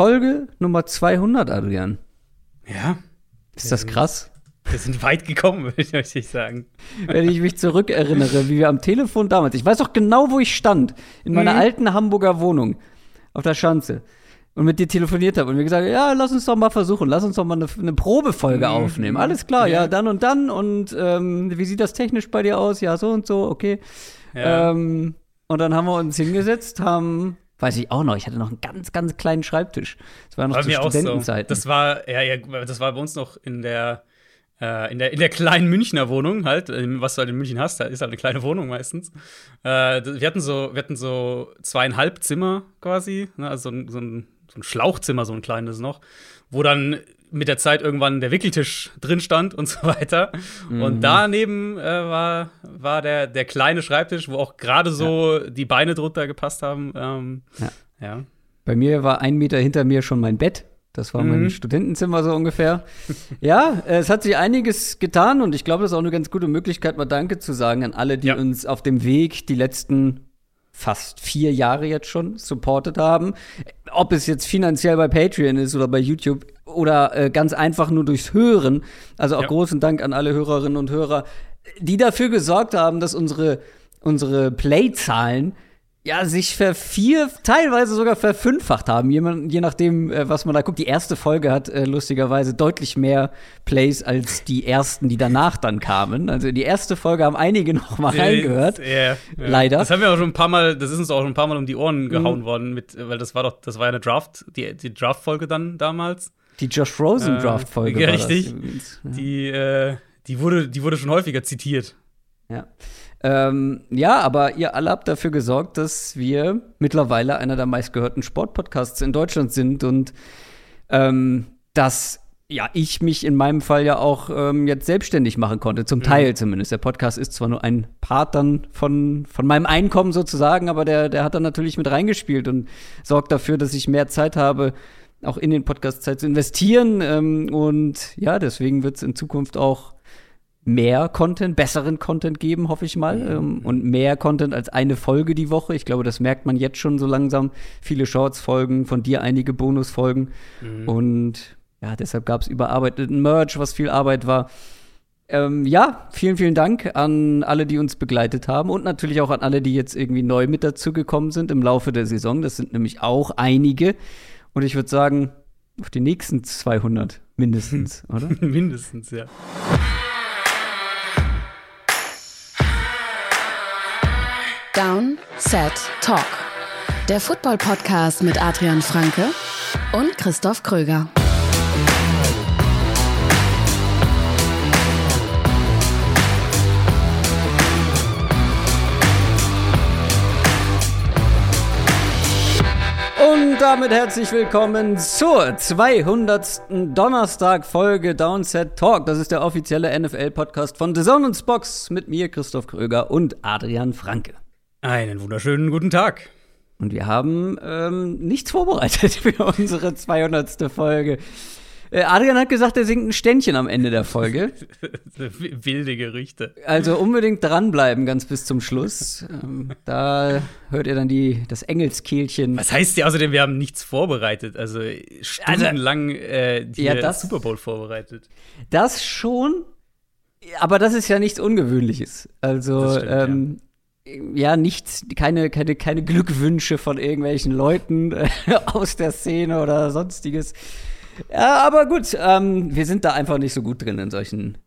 Folge Nummer 200, Adrian. Ja. Ist das krass? Wir sind weit gekommen, würde ich euch sagen. Wenn ich mich zurückerinnere, wie wir am Telefon damals, ich weiß doch genau, wo ich stand, in meiner Mhm. alten Hamburger Wohnung auf der Schanze und mit dir telefoniert habe und wir gesagt ja, lass uns doch mal versuchen, lass uns doch mal eine, eine Probefolge Mhm. aufnehmen. Alles klar, ja. Ja. dann und dann und ähm, wie sieht das technisch bei dir aus? Ja, so und so, okay. Ja. Ähm, und dann haben wir uns hingesetzt, haben, weiß ich auch noch, ich hatte noch einen ganz, ganz kleinen Schreibtisch. Das war noch Bei zu auch so. Studentenzeiten. Das war, ja, ja, das war bei uns noch in der, äh, in der, in der kleinen Münchner Wohnung halt, was du halt in München hast, ist halt eine kleine Wohnung meistens. Äh, wir hatten so, wir hatten so zweieinhalb Zimmer quasi, ne, also so, ein, so ein Schlauchzimmer, so ein kleines noch, wo dann mit der Zeit irgendwann der Wickeltisch drin stand und so weiter. Mhm. Und daneben äh, war, war der, der kleine Schreibtisch, wo auch gerade so die Beine drunter gepasst haben. Ähm, Ja. ja. Bei mir war ein Meter hinter mir schon mein Bett. Das war mein Mhm. Studentenzimmer so ungefähr. ja, äh, es hat sich einiges getan und ich glaube, das ist auch eine ganz gute Möglichkeit, mal Danke zu sagen an alle, die Ja. uns auf dem Weg die letzten fast vier Jahre jetzt schon supportet haben. Ob es jetzt finanziell bei Patreon ist oder bei YouTube oder äh, ganz einfach nur durchs Hören. Also auch Ja. großen Dank an alle Hörerinnen und Hörer, die dafür gesorgt haben, dass unsere, unsere Play-Zahlen ja, sich vervier, teilweise sogar verfünffacht haben, je, nachdem, äh, was man da guckt. Die erste Folge hat äh, lustigerweise deutlich mehr Plays als die ersten, die danach dann kamen. Also in die erste Folge haben einige noch mal reingehört. Ja, ja. Leider. Das haben wir auch schon ein paar Mal, das ist uns auch schon ein paar Mal um die Ohren Mhm. gehauen worden, mit, weil das war doch, das war ja eine Draft, die, die Draft-Folge dann damals. Die Josh Rosen Äh, ja, richtig. Ja. Die, äh, die wurde, die wurde schon häufiger zitiert. Ja. Ähm, ja, aber ihr alle habt dafür gesorgt, dass wir mittlerweile einer der meistgehörten Sportpodcasts in Deutschland sind und ähm, dass ja ich mich in meinem Fall ja auch ähm, jetzt selbstständig machen konnte, zum Teil zumindest. Der Podcast ist zwar nur ein Part dann von, von meinem Einkommen sozusagen, aber der, der hat dann natürlich mit reingespielt und sorgt dafür, dass ich mehr Zeit habe, auch in den Podcast Zeit zu investieren. Ähm, und ja, deswegen wird es in Zukunft auch mehr Content, besseren Content geben, hoffe ich mal. Ähm, und mehr Content als eine Folge die Woche. Ich glaube, das merkt man jetzt schon so langsam. Viele Shorts-Folgen, von dir einige Bonus-Folgen. Und ja, deshalb gab es überarbeiteten Merch, was viel Arbeit war. Ähm, ja, vielen, vielen Dank an alle, die uns begleitet haben und natürlich auch an alle, die jetzt irgendwie neu mit dazugekommen sind im Laufe der Saison. Das sind nämlich auch einige. Und ich würde sagen, auf die nächsten 200 mindestens, oder? Mindestens, ja. Down, Set, Talk. Der Football-Podcast mit Adrian Franke und Christoph Kröger. Und damit herzlich willkommen zur 200. Donnerstag-Folge Downset Talk. Das ist der offizielle NFL-Podcast von The Zone Spox mit mir, Christoph Kröger und Adrian Franke. Einen wunderschönen guten Tag. Und wir haben ähm, nichts vorbereitet für unsere 200. Folge. Äh, Adrian hat gesagt, er singt ein Ständchen am Ende der Folge. Wilde Gerüchte. Also unbedingt dranbleiben, ganz bis zum Schluss. Ähm, da hört ihr dann die, das Engelskehlchen. Was heißt ja außerdem, wir haben nichts vorbereitet? Also stundenlang äh, hier Ja, das- Super Bowl vorbereitet. Das schon, aber das ist ja nichts Ungewöhnliches. Also, stimmt, ähm, ja. Nichts, keine, keine, keine Glückwünsche von irgendwelchen Leuten äh, aus der Szene oder sonstiges. Ja, aber gut, ähm, wir sind da einfach nicht so gut drin in solchen,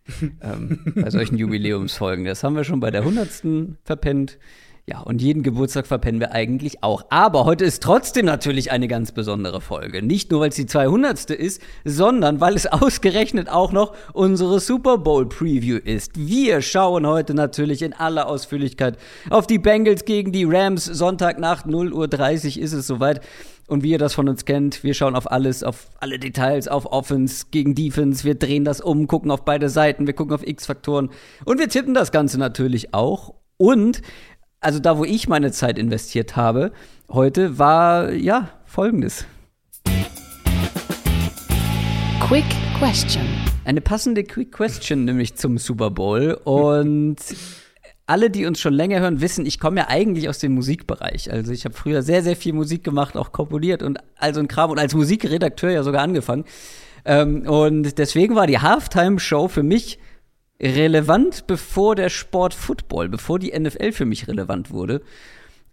ähm, bei solchen Jubiläumsfolgen. Das haben wir schon bei der 100. verpennt. Ja, und jeden Geburtstag verpennen wir eigentlich auch. Aber heute ist trotzdem natürlich eine ganz besondere Folge. Nicht nur, weil es die 200. ist, sondern weil es ausgerechnet auch noch unsere Super Bowl Preview ist. Wir schauen heute natürlich in aller Ausführlichkeit auf die Bengals gegen die Rams. Sonntagnacht 0.30 Uhr ist es soweit. Und wie ihr das von uns kennt, wir schauen auf alles, auf alle Details, auf Offense gegen Defense. Wir drehen das um, gucken auf beide Seiten, wir gucken auf X-Faktoren. Und wir tippen das Ganze natürlich auch. Und also da, wo ich meine Zeit investiert habe, heute war ja folgendes. Quick Question. Eine passende Quick Question nämlich zum Super Bowl. Und alle, die uns schon länger hören, wissen, ich komme ja eigentlich aus dem Musikbereich. Also ich habe früher sehr, sehr viel Musik gemacht, auch komponiert und all so ein Kram und als Musikredakteur ja sogar angefangen. Ähm, und deswegen war die Halftime-Show für mich relevant, bevor der Sport Football, bevor die NFL für mich relevant wurde.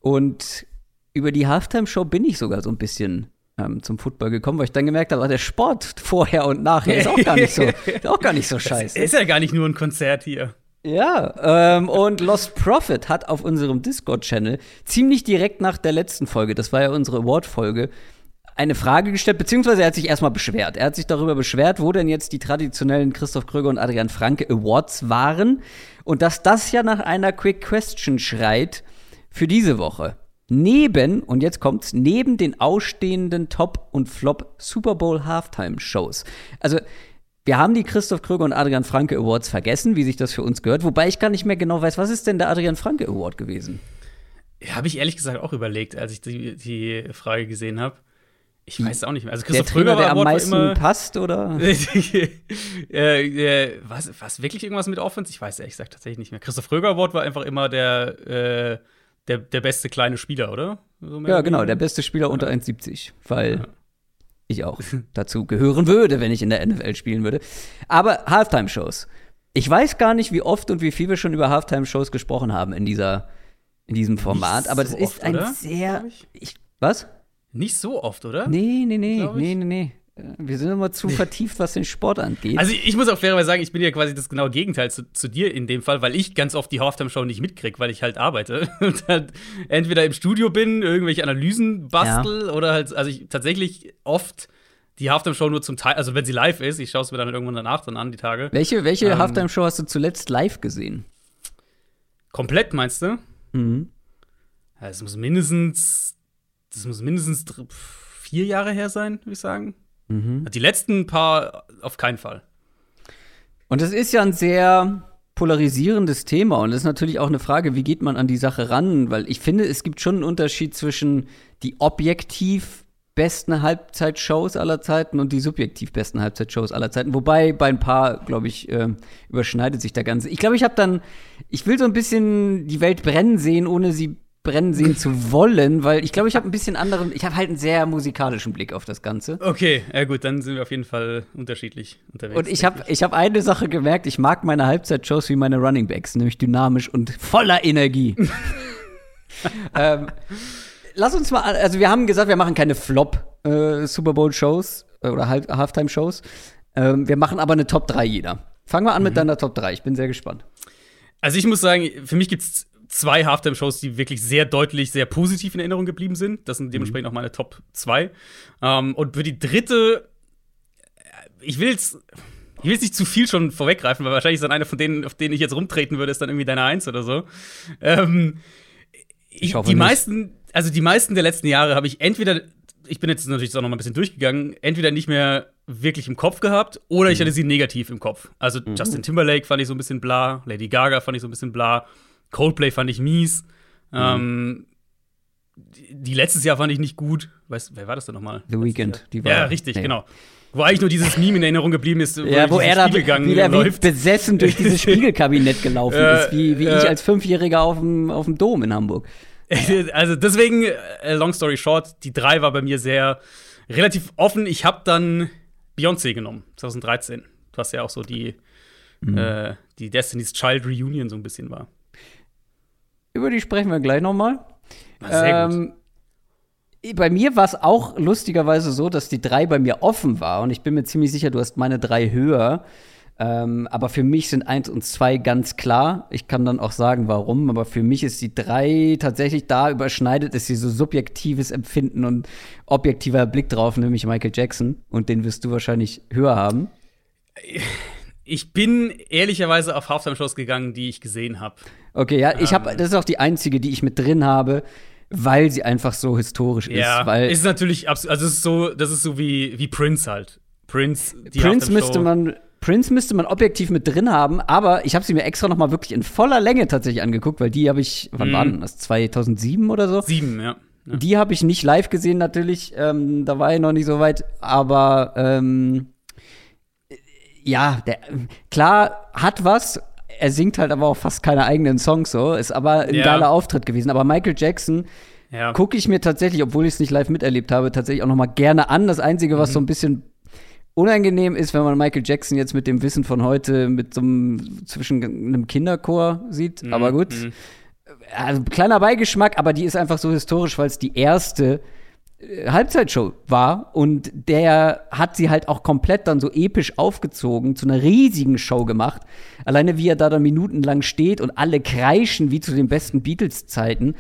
Und über die Halftime-Show bin ich sogar so ein bisschen ähm, zum Football gekommen, weil ich dann gemerkt habe, ah, der Sport vorher und nachher ist auch gar nicht so, ist auch gar nicht so scheiße. Ist ja gar nicht nur ein Konzert hier. Ja, ähm, und Lost Prophet hat auf unserem Discord-Channel ziemlich direkt nach der letzten Folge, das war ja unsere Award-Folge, eine Frage gestellt, beziehungsweise er hat sich erstmal beschwert. Er hat sich darüber beschwert, wo denn jetzt die traditionellen Christoph Kröger und Adrian Franke Awards waren und dass das ja nach einer Quick Question schreit für diese Woche. Neben, und jetzt kommt's, neben den ausstehenden Top- und Flop Super Bowl Halftime-Shows. Also, wir haben die Christoph Kröger und Adrian Franke Awards vergessen, wie sich das für uns gehört, wobei ich gar nicht mehr genau weiß, was ist denn der Adrian Franke Award gewesen? Ja, habe ich ehrlich gesagt auch überlegt, als ich die, die Frage gesehen habe. Ich weiß es auch nicht mehr. Also Christoph der Trainer, Kröger der am meisten immer, passt, oder? äh, äh, was, was wirklich irgendwas mit Offense? Ich weiß ehrlich gesagt tatsächlich nicht mehr. Christoph Kröger Award war einfach immer der, äh, der, der beste kleine Spieler, oder? So Ja, genau, der beste Spieler unter 1,70, weil Ja. ich auch dazu gehören würde, wenn ich in der NFL spielen würde. Aber Halftime-Shows. Ich weiß gar nicht, wie oft und wie viel wir schon über Halftime-Shows gesprochen haben in dieser in diesem Format, aber das so ist oft, ein oder? sehr ich, was? Nicht so oft, oder? Nee, nee, nee, nee, nee, nee. Äh, Wir sind immer zu vertieft, was den Sport angeht. Also ich muss auch fairerweise sagen, ich bin ja quasi das genaue Gegenteil zu, zu dir in dem Fall, weil ich ganz oft die Halftime-Show nicht mitkrieg, weil ich halt arbeite und dann entweder im Studio bin, irgendwelche Analysen bastel oder halt, also ich tatsächlich oft die Halftime-Show nur zum Teil, also wenn sie live ist, ich schaue es mir dann irgendwann danach dann an, die Tage. welche welche ähm, Halftime-Show hast du zuletzt live gesehen? Komplett, meinst du? Mhm. Ja, das muss mindestens, das muss mindestens vier Jahre her sein, würde ich sagen. Mhm. Die letzten paar auf keinen Fall. Und es ist ja ein sehr polarisierendes Thema und es ist natürlich auch eine Frage, wie geht man an die Sache ran? Weil ich finde, es gibt schon einen Unterschied zwischen die objektiv besten Halbzeitshows aller Zeiten und die subjektiv besten Halbzeitshows aller Zeiten. Wobei bei ein paar, glaube ich, ähm, überschneidet sich der Ganze. Ich glaube, ich habe dann, ich will so ein bisschen die Welt brennen sehen, ohne sie brennen sehen zu wollen, weil ich glaube, ich habe ein bisschen anderen, ich habe halt einen sehr musikalischen Blick auf das Ganze. Okay, ja gut, dann sind wir auf jeden Fall unterschiedlich unterwegs. Und ich habe ich hab eine Sache gemerkt, ich mag meine Halbzeitshows wie meine Running Backs, nämlich dynamisch und voller Energie. ähm, lass uns mal, also wir haben gesagt, wir machen keine Flop äh, Super Bowl Shows äh, oder Halftime Shows. Ähm, wir machen aber eine Top 3 jeder. Fangen wir an mit deiner Top 3, ich bin sehr gespannt. Also ich muss sagen, für mich gibt es zwei Halftime-Shows, die wirklich sehr deutlich, sehr positiv in Erinnerung geblieben sind. Das sind dementsprechend auch meine Top 2. Ähm, und für die dritte, äh, ich will jetzt. Ich will jetzt nicht zu viel schon vorweggreifen, weil wahrscheinlich ist dann einer von denen, auf denen ich jetzt rumtreten würde, ist dann irgendwie deine Eins oder so. Ähm, ich, hoffe die nicht. meisten, also die meisten der letzten Jahre habe ich entweder, ich bin jetzt natürlich auch noch mal ein bisschen durchgegangen, entweder nicht mehr wirklich im Kopf gehabt oder ich hatte sie negativ im Kopf. Also Justin Timberlake fand ich so ein bisschen bla, Lady Gaga fand ich so ein bisschen bla, Coldplay fand ich mies. Ähm, die, die letztes Jahr fand ich nicht gut. Weißt, wer war das denn nochmal? The Weeknd, die war- Ja, richtig, nee. genau. Wo eigentlich nur dieses Meme in Erinnerung geblieben ist, Ja, wo er da Spiegelgang wieder wie läuft. besessen durch dieses Spiegelkabinett gelaufen Äh, ist, wie, wie äh. ich als Fünfjähriger auf dem, auf dem Dom in Hamburg. Also deswegen, äh, long story short, die drei war bei mir sehr relativ offen. Ich habe dann Beyoncé genommen, 2013. Du hast ja auch so die, Mhm. äh, die Destiny's Child Reunion so ein bisschen war. Über die sprechen wir gleich noch mal. War sehr gut. Ähm, bei mir war es auch lustigerweise so, dass die drei bei mir offen war. Und ich bin mir ziemlich sicher, du hast meine drei höher. Ähm, aber für mich sind eins und zwei ganz klar. Ich kann dann auch sagen, warum. Aber für mich ist die drei tatsächlich da überschneidet es hier so subjektives Empfinden und objektiver Blick drauf, nämlich Michael Jackson. Und den wirst du wahrscheinlich höher haben. Ich bin ehrlicherweise auf Halftime-Shows gegangen, die ich gesehen habe. Okay, ja, ich habe, Ähm. das ist auch die einzige, die ich mit drin habe, weil sie einfach so historisch Ja, ist. Weil ist natürlich absolut, also ist so, das ist so wie, wie Prince halt. Prince, die Prince müsste man Prince müsste man objektiv mit drin haben, aber ich habe sie mir extra noch mal wirklich in voller Länge tatsächlich angeguckt, weil die habe ich, wann Mhm. war denn das? 2007 oder so? sieben, ja. ja. Die habe ich nicht live gesehen natürlich, ähm, da war ich noch nicht so weit, aber ähm, ja, der, klar hat was. Er singt halt aber auch fast keine eigenen Songs so. Ist aber ein Ja. geiler Auftritt gewesen. Aber Michael Jackson Ja. gucke ich mir tatsächlich, obwohl ich es nicht live miterlebt habe, tatsächlich auch noch mal gerne an. Das Einzige, was so ein bisschen unangenehm ist, wenn man Michael Jackson jetzt mit dem Wissen von heute mit so einem zwischen einem Kinderchor sieht. Aber gut. Mhm. Also kleiner Beigeschmack, aber die ist einfach so historisch, weil es die erste Halbzeitshow war und der hat sie halt auch komplett dann so episch aufgezogen, zu einer riesigen Show gemacht. Alleine wie er da dann minutenlang steht und alle kreischen wie zu den besten Beatles-Zeiten,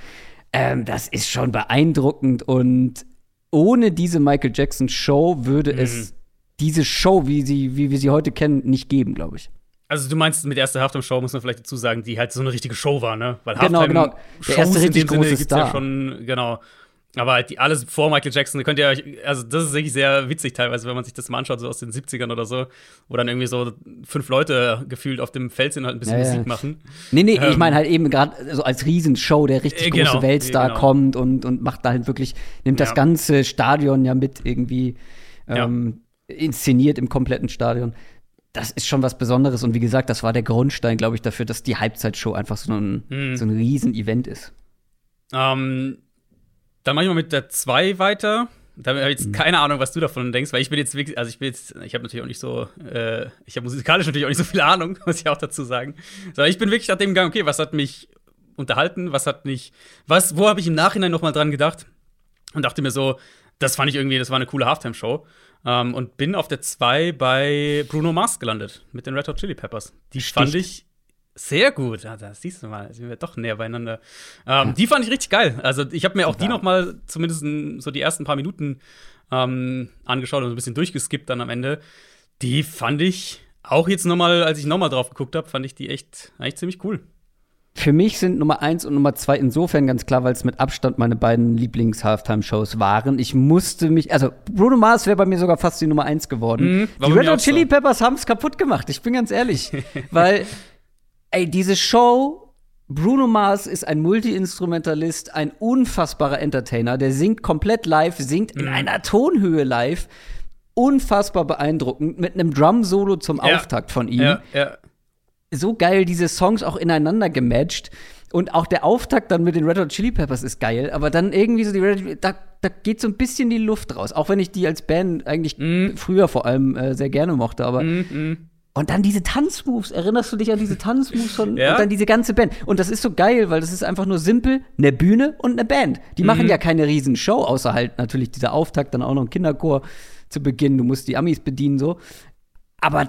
ähm, das ist schon beeindruckend und ohne diese Michael Jackson Show würde es diese Show, wie, sie, wie wir sie heute kennen, nicht geben, glaube ich. Also du meinst mit erster Halftime-Show, muss man vielleicht dazu sagen, die halt so eine richtige Show war, ne? Weil Genau, genau. Der Halftime-Shows erste richtig dem Sinne große gibt's ja Star. schon, genau. Aber halt die, alles vor Michael Jackson, könnt ihr euch, also das ist wirklich sehr witzig teilweise, wenn man sich das mal anschaut, so aus den 70ern oder so, wo dann irgendwie so fünf Leute gefühlt auf dem Feld sind und halt ein bisschen Ja, ja. Musik machen. Nee, nee, ich Ähm, meine halt eben gerade so als Riesenshow, der richtig Äh, große genau, Weltstar genau. kommt und, und macht da halt wirklich, nimmt das Ja. ganze Stadion ja mit irgendwie ähm, inszeniert im kompletten Stadion. Das ist schon was Besonderes und wie gesagt, das war der Grundstein, glaube ich, dafür, dass die Halbzeitshow einfach so ein, Mhm. so ein Riesen-Event ist. Ähm, dann mache ich mal mit der 2 weiter. Da habe ich jetzt keine Ahnung, was du davon denkst, weil ich bin jetzt wirklich, also ich bin jetzt, ich habe natürlich auch nicht so, äh, ich habe musikalisch natürlich auch nicht so viel Ahnung, muss ich auch dazu sagen. Sondern ich bin wirklich nach dem gegangen, okay, was hat mich unterhalten, was hat mich, was, wo habe ich im Nachhinein noch mal dran gedacht und dachte mir so, das fand ich irgendwie, das war eine coole Halftime-Show. Ähm, und bin auf der 2 bei Bruno Mars gelandet mit den Red Hot Chili Peppers. Die Sticht. fand ich sehr gut. Ja, das siehst du mal, sind wir doch näher beieinander. Ähm, Die fand ich richtig geil. Also ich habe mir auch die Total. noch mal zumindest in so die ersten paar Minuten ähm, angeschaut und so ein bisschen durchgeskippt dann am Ende. Die fand ich auch jetzt noch mal, als ich noch mal drauf geguckt habe, fand ich die echt eigentlich ziemlich cool. Für mich sind Nummer eins und Nummer zwei insofern ganz klar, weil es mit Abstand meine beiden Lieblings-Halftime-Shows waren. Ich musste mich, also Bruno Mars wäre bei mir sogar fast die Nummer eins geworden. Mhm, die Red Hot Chili. Peppers haben es kaputt gemacht, ich bin ganz ehrlich. weil, ey, diese Show, Bruno Mars ist ein Multi-Instrumentalist, ein unfassbarer Entertainer, der singt komplett live, singt Mhm. in einer Tonhöhe live. Unfassbar beeindruckend, mit einem Drum-Solo zum Ja. Auftakt von ihm Ja, ja. so geil diese Songs auch ineinander gematcht. Und auch der Auftakt dann mit den Red Hot Chili Peppers ist geil, aber dann irgendwie so die Red Hot, da, da geht so ein bisschen die Luft raus. Auch wenn ich die als Band eigentlich Mhm. früher vor allem äh, sehr gerne mochte, aber Mhm. Und dann diese Tanzmoves, erinnerst du dich an diese Tanzmoves von Ja. und dann diese ganze Band. Und das ist so geil, weil das ist einfach nur simpel, eine Bühne und eine Band. Die machen Mhm. ja keine riesen Show, außer halt natürlich dieser Auftakt, dann auch noch ein Kinderchor zu Beginn, du musst die Amis bedienen so. Aber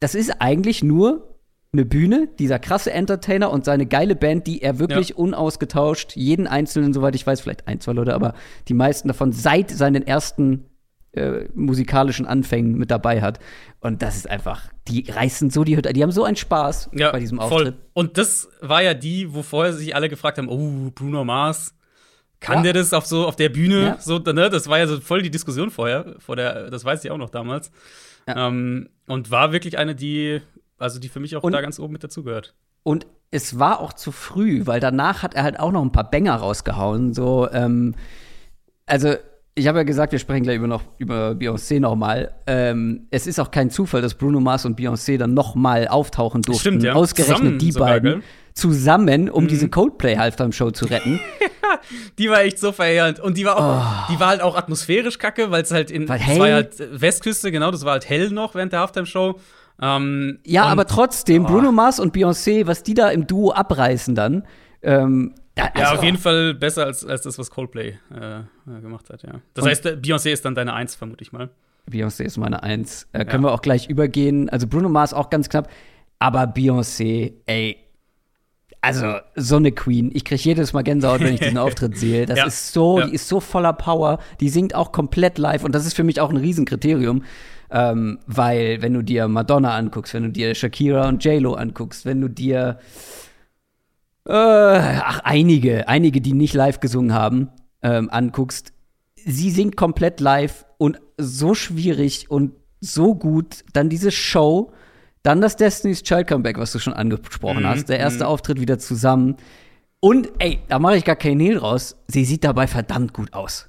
das ist eigentlich nur eine Bühne, dieser krasse Entertainer und seine geile Band, die er wirklich Ja. unausgetauscht, jeden einzelnen, soweit ich weiß, vielleicht ein, zwei Leute, aber die meisten davon seit seinen ersten äh, musikalischen Anfängen mit dabei hat. Und das ist einfach, die reißen so die Hütte, die haben so einen Spaß Ja, bei diesem voll. Auftritt. Und das war ja die, wo vorher sich alle gefragt haben, oh, Bruno Mars, kann Ja. der das auf so auf der Bühne? Ja. So, ne? Das war ja so voll die Diskussion vorher, vor der, das weiß ich auch noch damals. Ähm, und war wirklich eine, die, also die für mich auch Und- da ganz oben mit dazugehört. Und es war auch zu früh, weil danach hat er halt auch noch ein paar Banger rausgehauen. So, ähm, also ich habe ja gesagt, wir sprechen gleich über noch über Beyoncé nochmal. Ähm, es ist auch kein Zufall, dass Bruno Mars und Beyoncé dann nochmal auftauchen durften. Stimmt, ja. Ausgerechnet Zusammen die sogar, beiden gell? Mhm. zusammen, um diese Coldplay Halftime Show zu retten. Die war echt so verheerend. Und die war auch, die war halt auch atmosphärisch kacke, weil es halt in, Weil hell. war halt Westküste, genau, das war halt hell noch während der Halftime-Show. Ähm, Ja, aber trotzdem, Oh. Bruno Mars und Beyoncé, was die da im Duo abreißen dann, ähm, da, Ja, also, auf jeden Fall besser als, als das, was Coldplay äh, gemacht hat, ja. Das heißt, Beyoncé ist dann deine Eins, vermute ich mal. Beyoncé ist meine Eins. Äh, können wir auch gleich übergehen. Also Bruno Mars auch ganz knapp. Aber Beyoncé, ey, also so eine Queen. Ich kriege jedes Mal Gänsehaut, wenn ich diesen Auftritt sehe. Das Ja. ist so, Ja. die ist so voller Power. Die singt auch komplett live. Und das ist für mich auch ein Riesenkriterium. Ähm, weil, wenn du dir Madonna anguckst, wenn du dir Shakira und J-Lo anguckst, wenn du dir äh, ach, einige, einige, die nicht live gesungen haben, ähm, anguckst, sie singt komplett live und so schwierig und so gut. Dann diese Show, dann das Destiny's Child Comeback, was du schon angesprochen Mhm, hast. Der erste Auftritt wieder zusammen. Und ey, da mache ich gar keinen Hehl raus. Sie sieht dabei verdammt gut aus.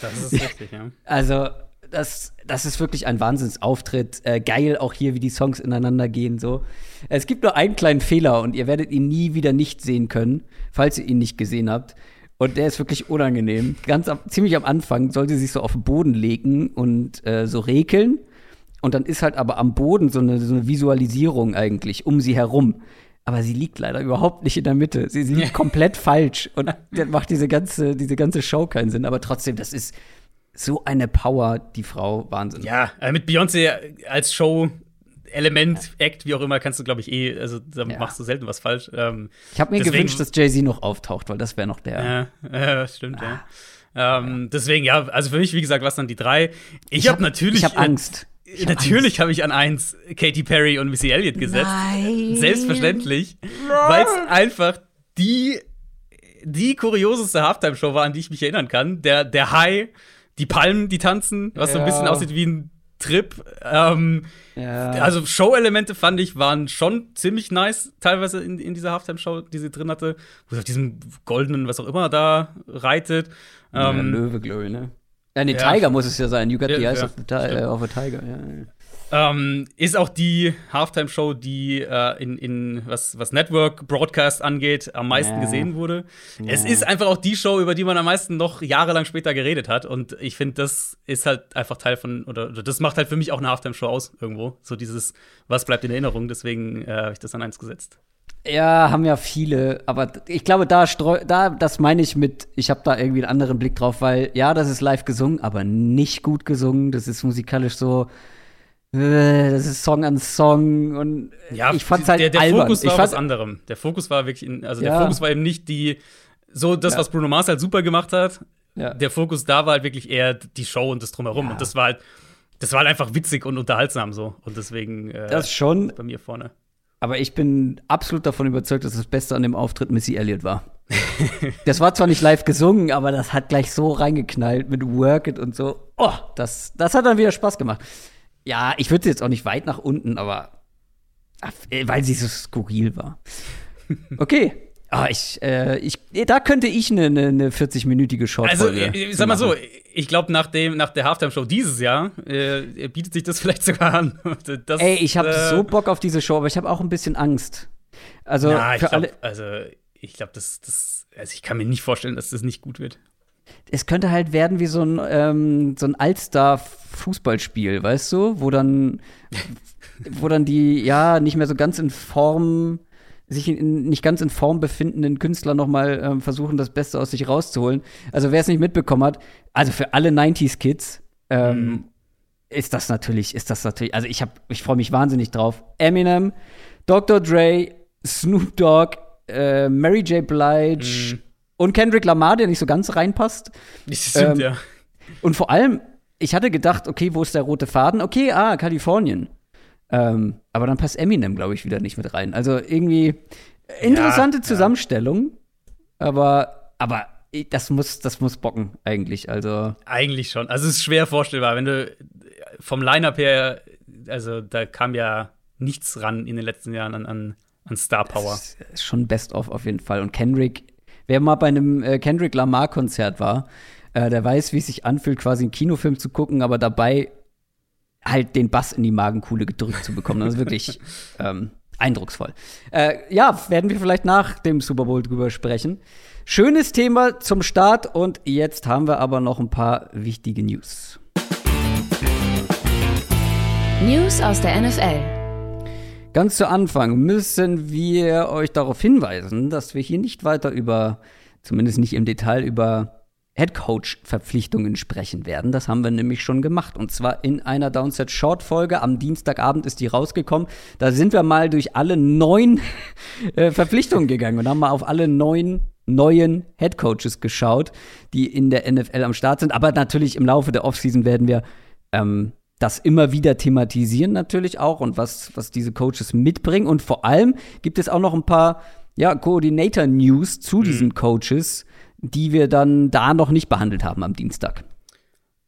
Das ist richtig, ja. Also, das, das ist wirklich ein Wahnsinnsauftritt. Äh, geil auch hier, wie die Songs ineinander gehen. So. Es gibt nur einen kleinen Fehler und ihr werdet ihn nie wieder nicht sehen können, falls ihr ihn nicht gesehen habt. Und der ist wirklich unangenehm. Ganz am, ziemlich am Anfang soll sie sich so auf den Boden legen und äh, so rekeln. Und dann ist halt aber am Boden so eine, so eine Visualisierung eigentlich um sie herum. Aber sie liegt leider überhaupt nicht in der Mitte. Sie, sie liegt komplett falsch. Und dann macht diese ganze, diese ganze Show keinen Sinn. Aber trotzdem, das ist so eine Power, die Frau, Wahnsinn. Ja, äh, mit Beyoncé als Show Element, Act, wie auch immer, kannst du, glaube ich, eh, also da ja. machst du selten was falsch. Ähm, ich habe mir deswegen, gewünscht, dass Jay-Z noch auftaucht, weil das wäre noch der. Ja, äh, stimmt, ah. ja. Ähm, deswegen, ja, also für mich, wie gesagt, was dann die drei. Ich, ich habe hab natürlich. Ich habe Angst. Ich hab natürlich habe ich an eins Katy Perry und Missy Elliott gesetzt. Nein. Selbstverständlich. Weil es einfach die, die kurioseste Halftime-Show war, an die ich mich erinnern kann. Der, der High, die Palmen, die tanzen, was ja. so ein bisschen aussieht wie ein Trip. Ähm, ja. Also Show-Elemente fand ich waren schon ziemlich nice, teilweise in, in dieser Halftime-Show, die sie drin hatte, wo sie auf diesem goldenen, was auch immer, da reitet. Ähm, ja, Löwe, glaube ich, ne? Ja, nee. Tiger muss es ja sein. You got the eyes of, the uh, of a Tiger. Ja, ähm, ist auch die Halftime-Show, die äh, in, in was, was Network-Broadcast angeht, am meisten ja. gesehen wurde. Ja. Es ist einfach auch die Show, über die man am meisten noch jahrelang später geredet hat. Und ich finde, das ist halt einfach Teil von, oder, oder, das macht halt für mich auch eine Halftime-Show aus, irgendwo. So dieses, was bleibt in Erinnerung. Deswegen äh, habe ich das an eins gesetzt. Ja, haben ja viele, aber ich glaube, da, streu da das meine ich mit, ich habe da irgendwie einen anderen Blick drauf, weil ja, das ist live gesungen, aber nicht gut gesungen. Das ist musikalisch so, das ist Song an Song und ja, ich fand halt der, der albern. Fokus war fand, was anderem. Der Fokus war wirklich, in, also ja. der Fokus war eben nicht die, so das, ja. was Bruno Mars halt super gemacht hat. Ja. Der Fokus da war halt wirklich eher die Show und das drumherum. Und das war halt, das war halt einfach witzig und unterhaltsam so. Und deswegen äh, das schon bei mir vorne. Aber ich bin absolut davon überzeugt, dass das Beste an dem Auftritt Missy Elliott war. das war zwar nicht live gesungen, aber das hat gleich so reingeknallt mit Work It und so. Oh, das, das hat dann wieder Spaß gemacht. Ja, ich würde sie jetzt auch nicht weit nach unten, aber äh, weil sie so skurril war. Okay. Ah, ich, äh, ich, da könnte ich eine, eine 40-minütige Short Also, äh, sag mal so, ich glaube, nach, nach der Halftime-Show dieses Jahr äh, bietet sich das vielleicht sogar an. Das, Ey, ich habe äh, so Bock auf diese Show, aber ich habe auch ein bisschen Angst. Also, na, für glaub, alle. Also, ich glaube, das, das, also ich kann mir nicht vorstellen, dass das nicht gut wird es könnte halt werden wie so ein, ähm, so ein Allstar-Fußballspiel, weißt du? Wo dann, wo dann die, ja, nicht mehr so ganz in Form, sich in, nicht ganz in Form befindenden Künstler nochmal ähm, versuchen, das Beste aus sich rauszuholen. Also, wer es nicht mitbekommen hat, also für alle 90s-Kids, ähm, mhm. ist das natürlich, ist das natürlich, also ich ich freue mich wahnsinnig drauf. Eminem, Dr. Dre, Snoop Dogg, äh, Mary J. Blige, mhm. Und Kendrick Lamar, der nicht so ganz reinpasst. Das stimmt, ähm, ja. Und vor allem, ich hatte gedacht, okay, wo ist der rote Faden? Okay, ah, Kalifornien. Ähm, aber dann passt Eminem, glaube ich, wieder nicht mit rein. Also irgendwie interessante ja, Zusammenstellung. Ja. Aber, aber das muss, das muss bocken, eigentlich. Also. Eigentlich schon. Also es ist schwer vorstellbar, wenn du vom Line-Up her, also da kam ja nichts ran in den letzten Jahren an, an, an Star Power. Das ist schon Best of auf jeden Fall. Und Kendrick Wer mal bei einem äh, Kendrick Lamar-Konzert war, äh, der weiß, wie es sich anfühlt, quasi einen Kinofilm zu gucken, aber dabei halt den Bass in die Magenkuhle gedrückt zu bekommen. Das ist wirklich ähm, eindrucksvoll. Äh, ja, werden wir vielleicht nach dem Super Bowl drüber sprechen. Schönes Thema zum Start und jetzt haben wir aber noch ein paar wichtige News. News aus der NFL. Ganz zu Anfang müssen wir euch darauf hinweisen, dass wir hier nicht weiter über, zumindest nicht im Detail, über Headcoach-Verpflichtungen sprechen werden. Das haben wir nämlich schon gemacht. Und zwar in einer Downset Short-Folge. Am Dienstagabend ist die rausgekommen. Da sind wir mal durch alle neun äh, Verpflichtungen gegangen und haben mal auf alle neun neuen Headcoaches geschaut, die in der NFL am Start sind. Aber natürlich im Laufe der Offseason werden wir ähm, das immer wieder thematisieren natürlich auch und was, was diese Coaches mitbringen. Und vor allem gibt es auch noch ein paar ja, Coordinator-News zu mhm. diesen Coaches, die wir dann da noch nicht behandelt haben am Dienstag.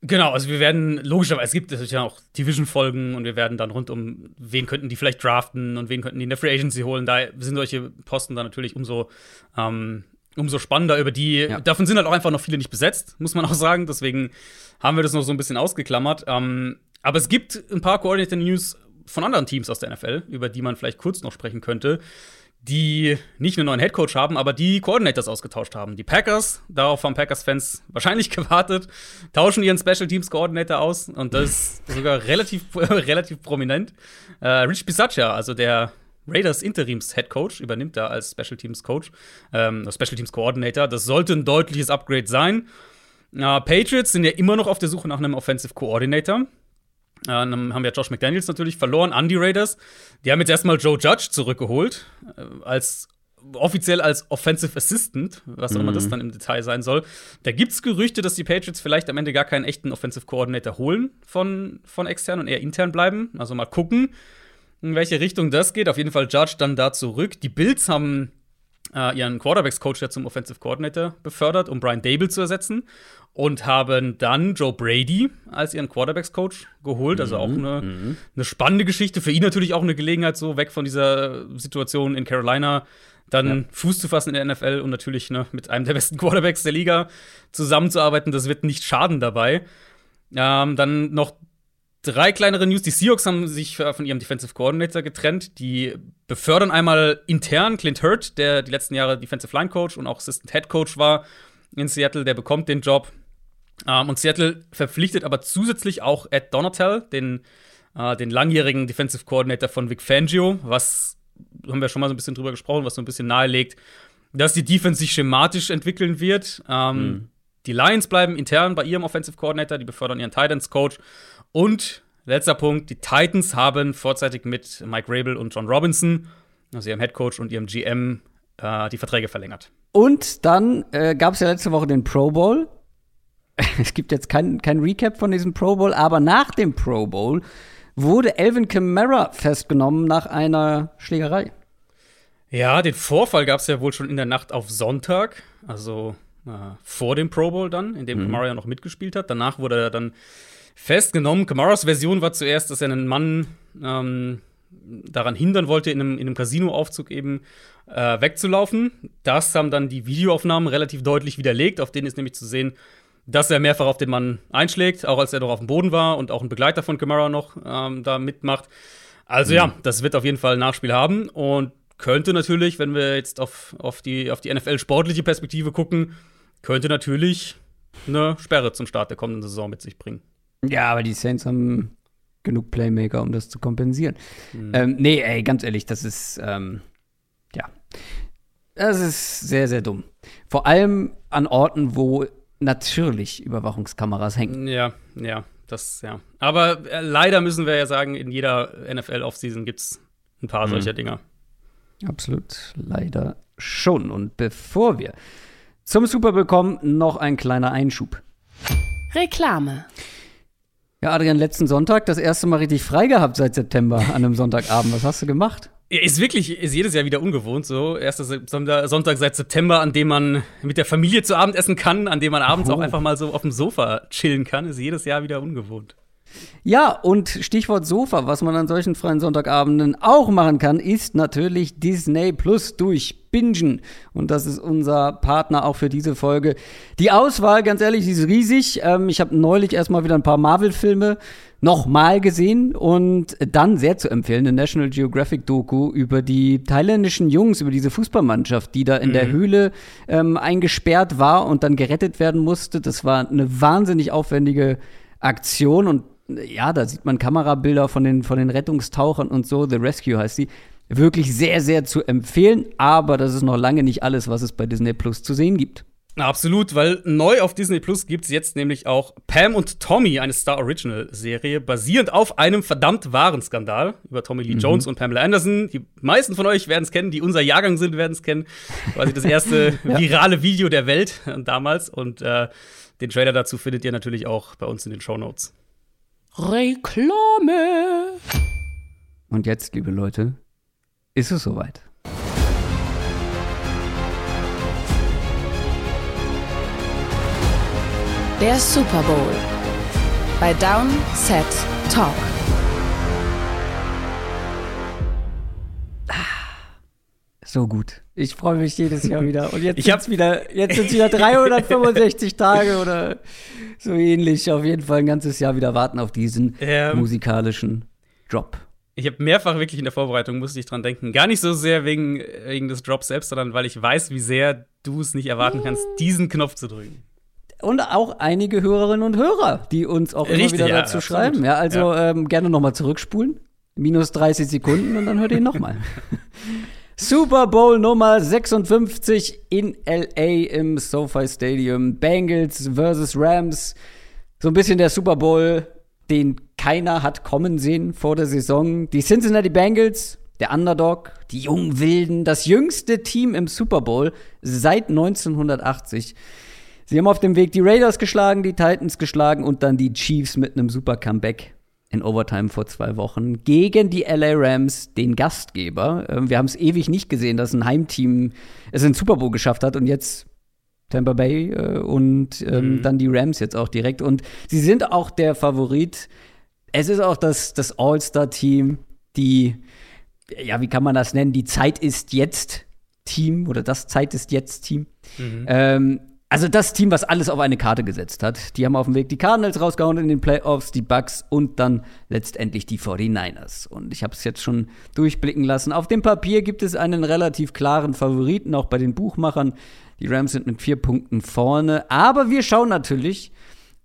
Genau, also wir werden logischerweise, es gibt natürlich auch Division-Folgen und wir werden dann rund um, wen könnten die vielleicht draften und wen könnten die in der Free Agency holen. Da sind solche Posten dann natürlich umso ähm, umso spannender über die. Ja. Davon sind halt auch einfach noch viele nicht besetzt, muss man auch sagen. Deswegen haben wir das noch so ein bisschen ausgeklammert. Ähm, aber es gibt ein paar Coordinator News von anderen Teams aus der NFL, über die man vielleicht kurz noch sprechen könnte, die nicht einen neuen Headcoach haben, aber die Coordinators ausgetauscht haben. Die Packers, darauf haben Packers-Fans wahrscheinlich gewartet, tauschen ihren Special Teams Coordinator aus und das sogar relativ, relativ prominent. Äh, Rich Bisaccia, also der Raiders Interims Head Coach, übernimmt da als Special Teams Coach, ähm, Special Teams Coordinator. Das sollte ein deutliches Upgrade sein. Äh, Patriots sind ja immer noch auf der Suche nach einem Offensive Coordinator. Äh, dann haben wir Josh McDaniels natürlich verloren an die Raiders. Die haben jetzt erstmal Joe Judge zurückgeholt, äh, als offiziell als Offensive Assistant, was auch immer das mhm. dann im Detail sein soll. Da gibt es Gerüchte, dass die Patriots vielleicht am Ende gar keinen echten Offensive Coordinator holen von, von extern und eher intern bleiben. Also mal gucken, in welche Richtung das geht. Auf jeden Fall Judge dann da zurück. Die Bills haben äh, ihren Quarterbacks-Coach ja zum Offensive Coordinator befördert, um Brian Dable zu ersetzen und haben dann Joe Brady als ihren Quarterbacks-Coach geholt. Also auch mhm, eine, mhm. eine spannende Geschichte. Für ihn natürlich auch eine Gelegenheit, so weg von dieser Situation in Carolina dann ja. Fuß zu fassen in der NFL und natürlich ne, mit einem der besten Quarterbacks der Liga zusammenzuarbeiten. Das wird nicht schaden dabei. Ähm, dann noch drei kleinere News. Die Seahawks haben sich von ihrem Defensive Coordinator getrennt. Die befördern einmal intern Clint Hurt, der die letzten Jahre Defensive Line Coach und auch Assistant Head Coach war in Seattle. Der bekommt den Job. Ähm, und Seattle verpflichtet aber zusätzlich auch Ed Donatel, den, äh, den langjährigen Defensive Coordinator von Vic Fangio, was haben wir schon mal so ein bisschen drüber gesprochen, was so ein bisschen nahelegt, dass die Defense sich schematisch entwickeln wird. Ähm, mhm. Die Lions bleiben intern bei ihrem Offensive Coordinator, die befördern ihren Titans Coach. Und letzter Punkt: Die Titans haben vorzeitig mit Mike Rabel und John Robinson, also ihrem Head Coach und ihrem GM, äh, die Verträge verlängert. Und dann äh, gab es ja letzte Woche den Pro Bowl. es gibt jetzt kein, kein Recap von diesem Pro Bowl, aber nach dem Pro Bowl wurde Elvin Kamara festgenommen nach einer Schlägerei. Ja, den Vorfall gab es ja wohl schon in der Nacht auf Sonntag, also äh, vor dem Pro Bowl dann, in dem mhm. Kamara ja noch mitgespielt hat. Danach wurde er dann festgenommen. Kamaras Version war zuerst, dass er einen Mann ähm, daran hindern wollte, in einem, in einem Casinoaufzug eben äh, wegzulaufen. Das haben dann die Videoaufnahmen relativ deutlich widerlegt. Auf denen ist nämlich zu sehen, dass er mehrfach auf den Mann einschlägt, auch als er noch auf dem Boden war und auch ein Begleiter von Kamara noch ähm, da mitmacht. Also mhm. ja, das wird auf jeden Fall ein Nachspiel haben und könnte natürlich, wenn wir jetzt auf, auf die, auf die NFL-sportliche Perspektive gucken, könnte natürlich eine Sperre zum Start der kommenden Saison mit sich bringen. Ja, aber die Saints haben genug Playmaker, um das zu kompensieren. Mhm. Ähm, nee, ey, ganz ehrlich, das ist, ähm, ja, das ist sehr, sehr dumm. Vor allem an Orten, wo natürlich Überwachungskameras hängen. Ja, ja, das, ja. Aber äh, leider müssen wir ja sagen, in jeder NFL-Offseason gibt es ein paar mhm. solcher Dinger. Absolut, leider schon. Und bevor wir zum Super Bowl kommen, noch ein kleiner Einschub. Reklame. Ja, Adrian, letzten Sonntag das erste Mal richtig frei gehabt seit September an einem Sonntagabend. Was hast du gemacht? Ist wirklich, ist jedes Jahr wieder ungewohnt, so. Erster Sonntag seit September, an dem man mit der Familie zu Abend essen kann, an dem man abends oh. auch einfach mal so auf dem Sofa chillen kann, ist jedes Jahr wieder ungewohnt. Ja, und Stichwort Sofa, was man an solchen freien Sonntagabenden auch machen kann, ist natürlich Disney Plus durch Bingen. Und das ist unser Partner auch für diese Folge. Die Auswahl, ganz ehrlich, die ist riesig. Ähm, ich habe neulich erstmal wieder ein paar Marvel-Filme nochmal gesehen und dann sehr zu empfehlen, eine National Geographic Doku über die thailändischen Jungs, über diese Fußballmannschaft, die da in mhm. der Höhle ähm, eingesperrt war und dann gerettet werden musste. Das war eine wahnsinnig aufwendige Aktion und ja, da sieht man Kamerabilder von den, von den Rettungstauchern und so. The Rescue heißt sie. Wirklich sehr, sehr zu empfehlen, aber das ist noch lange nicht alles, was es bei Disney Plus zu sehen gibt. Absolut, weil neu auf Disney Plus gibt es jetzt nämlich auch Pam und Tommy, eine Star Original Serie, basierend auf einem verdammt wahren Skandal über Tommy Lee mhm. Jones und Pamela Anderson. Die meisten von euch werden es kennen, die unser Jahrgang sind, werden es kennen. Quasi das erste ja. virale Video der Welt damals. Und äh, den Trailer dazu findet ihr natürlich auch bei uns in den Show Notes. Reklame! Und jetzt, liebe Leute, ist es soweit. Der Super Bowl bei Down Set Talk. so gut. Ich freue mich jedes Jahr wieder. Und jetzt sind wieder, jetzt sind wieder 365 Tage oder so ähnlich. Auf jeden Fall ein ganzes Jahr wieder warten auf diesen ähm, musikalischen Drop. Ich habe mehrfach wirklich in der Vorbereitung musste ich dran denken. Gar nicht so sehr wegen, wegen des Drops selbst, sondern weil ich weiß, wie sehr du es nicht erwarten kannst, diesen Knopf zu drücken. Und auch einige Hörerinnen und Hörer, die uns auch Richtig, immer wieder ja, dazu absolut. schreiben. Ja, also ja. Ähm, gerne nochmal zurückspulen. Minus 30 Sekunden und dann hört ihr ihn nochmal. Super Bowl Nummer 56 in LA im SoFi Stadium. Bengals versus Rams. So ein bisschen der Super Bowl, den keiner hat kommen sehen vor der Saison. Die Cincinnati Bengals, der Underdog, die jungen Wilden, das jüngste Team im Super Bowl seit 1980. Sie haben auf dem Weg die Raiders geschlagen, die Titans geschlagen und dann die Chiefs mit einem super Comeback in Overtime vor zwei Wochen gegen die LA Rams, den Gastgeber. Ähm, wir haben es ewig nicht gesehen, dass ein Heimteam es in Super Bowl geschafft hat und jetzt Tampa Bay äh, und ähm, mhm. dann die Rams jetzt auch direkt. Und sie sind auch der Favorit. Es ist auch das, das All-Star-Team, die, ja, wie kann man das nennen? Die Zeit ist jetzt Team oder das Zeit ist jetzt Team. Mhm. Ähm, also das Team, was alles auf eine Karte gesetzt hat. Die haben auf dem Weg die Cardinals rausgehauen in den Playoffs, die Bucks und dann letztendlich die 49ers. Und ich habe es jetzt schon durchblicken lassen. Auf dem Papier gibt es einen relativ klaren Favoriten, auch bei den Buchmachern. Die Rams sind mit vier Punkten vorne. Aber wir schauen natürlich,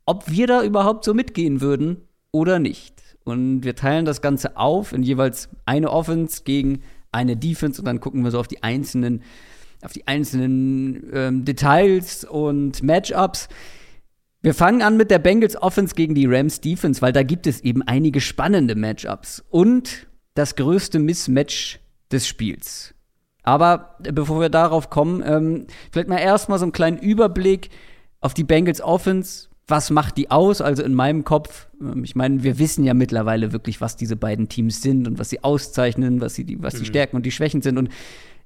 ob wir da überhaupt so mitgehen würden oder nicht. Und wir teilen das Ganze auf in jeweils eine Offense gegen eine Defense und dann gucken wir so auf die einzelnen auf die einzelnen ähm, Details und Matchups. Wir fangen an mit der Bengals Offense gegen die Rams Defense, weil da gibt es eben einige spannende Matchups und das größte Mismatch des Spiels. Aber äh, bevor wir darauf kommen, ähm, vielleicht mal erstmal so einen kleinen Überblick auf die Bengals Offense. Was macht die aus? Also in meinem Kopf, ähm, ich meine, wir wissen ja mittlerweile wirklich, was diese beiden Teams sind und was sie auszeichnen, was, sie, was die mhm. Stärken und die Schwächen sind. Und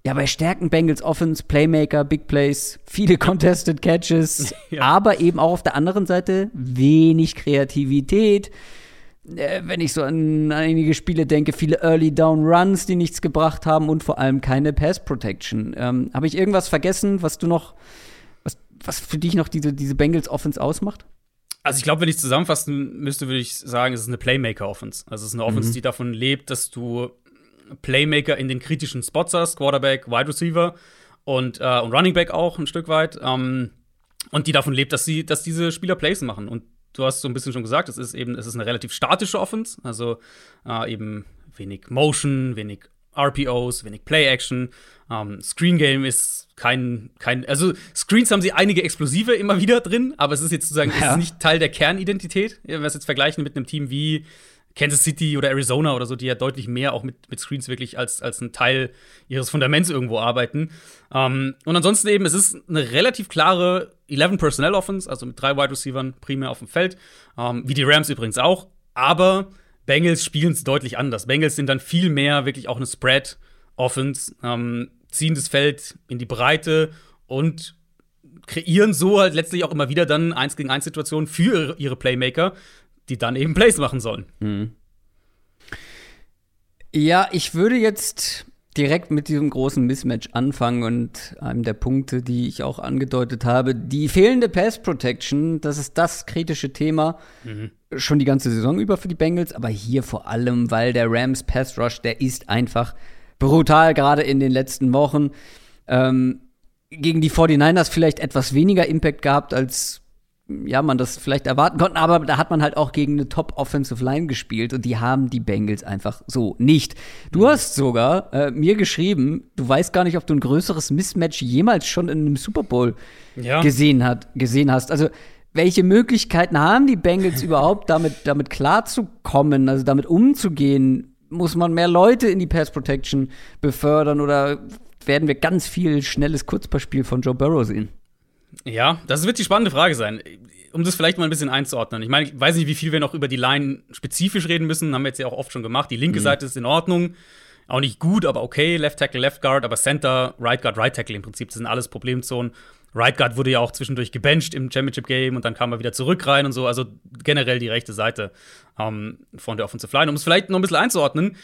ja, bei Stärken Bengals Offense, Playmaker, Big Plays, viele Contested Catches, ja. aber eben auch auf der anderen Seite wenig Kreativität. Äh, wenn ich so an einige Spiele denke, viele Early Down Runs, die nichts gebracht haben und vor allem keine Pass Protection. Ähm, Habe ich irgendwas vergessen, was du noch, was, was für dich noch diese, diese Bengals Offense ausmacht? Also ich glaube, wenn ich zusammenfassen müsste, würde ich sagen, es ist eine Playmaker-Offense. Also es ist eine Offense, mhm. die davon lebt, dass du Playmaker in den kritischen Spots hast, Quarterback, Wide Receiver und, äh, und Running Back auch ein Stück weit. Ähm, und die davon lebt, dass sie, dass diese Spieler Plays machen. Und du hast so ein bisschen schon gesagt, es ist eben, es ist eine relativ statische Offense, also äh, eben wenig Motion, wenig RPOs, wenig Play-Action. Ähm, Screen Game ist kein, kein, also Screens haben sie einige explosive immer wieder drin, aber es ist jetzt sozusagen ja. ist nicht Teil der Kernidentität. Wenn wir es jetzt vergleichen mit einem Team wie Kansas City oder Arizona oder so, die ja deutlich mehr auch mit, mit Screens wirklich als, als ein Teil ihres Fundaments irgendwo arbeiten. Ähm, und ansonsten eben, es ist eine relativ klare 11 Personnel Offense, also mit drei Wide Receivers primär auf dem Feld, ähm, wie die Rams übrigens auch. Aber Bengals spielen es deutlich anders. Bengals sind dann viel mehr wirklich auch eine Spread Offense, ähm, ziehen das Feld in die Breite und kreieren so halt letztlich auch immer wieder dann eins gegen eins Situationen für ihre Playmaker, die dann eben Plays machen sollen. Mhm. Ja, ich würde jetzt direkt mit diesem großen Mismatch anfangen und einem der Punkte, die ich auch angedeutet habe, die fehlende Pass Protection, das ist das kritische Thema mhm. schon die ganze Saison über für die Bengals, aber hier vor allem, weil der Rams Pass Rush, der ist einfach brutal, gerade in den letzten Wochen. Ähm, gegen die 49ers vielleicht etwas weniger Impact gehabt als ja, man das vielleicht erwarten konnte, aber da hat man halt auch gegen eine Top Offensive Line gespielt und die haben die Bengals einfach so nicht. Du mhm. hast sogar äh, mir geschrieben, du weißt gar nicht, ob du ein größeres Mismatch jemals schon in einem Super Bowl ja. gesehen, hat, gesehen hast. Also, welche Möglichkeiten haben die Bengals überhaupt, damit, damit klarzukommen, also damit umzugehen? Muss man mehr Leute in die Pass Protection befördern oder werden wir ganz viel schnelles Kurzpassspiel von Joe Burrow sehen? Ja, das wird die spannende Frage sein. Um das vielleicht mal ein bisschen einzuordnen. Ich meine, ich weiß nicht, wie viel wir noch über die Line spezifisch reden müssen. Haben wir jetzt ja auch oft schon gemacht. Die linke mhm. Seite ist in Ordnung. Auch nicht gut, aber okay. Left Tackle, Left Guard, aber Center, Right Guard, Right Tackle im Prinzip. Das sind alles Problemzonen. Right Guard wurde ja auch zwischendurch gebencht im Championship Game und dann kam er wieder zurück rein und so. Also generell die rechte Seite ähm, von der Offensive Line. Um es vielleicht noch ein bisschen einzuordnen,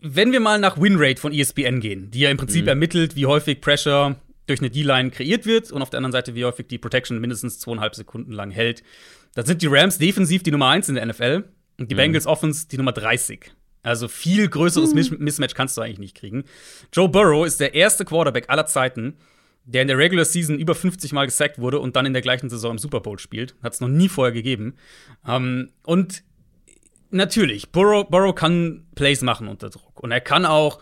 wenn wir mal nach Winrate von ESPN gehen, die ja im Prinzip mhm. ermittelt, wie häufig Pressure durch eine D-Line kreiert wird und auf der anderen Seite, wie häufig die Protection mindestens zweieinhalb Sekunden lang hält, dann sind die Rams defensiv die Nummer 1 in der NFL und die mhm. Bengals Offense die Nummer 30. Also viel größeres mhm. Mismatch kannst du eigentlich nicht kriegen. Joe Burrow ist der erste Quarterback aller Zeiten, der in der Regular Season über 50 Mal gesackt wurde und dann in der gleichen Saison im Super Bowl spielt. Hat es noch nie vorher gegeben. Ähm, und natürlich, Burrow, Burrow kann Plays machen unter Druck. Und er kann auch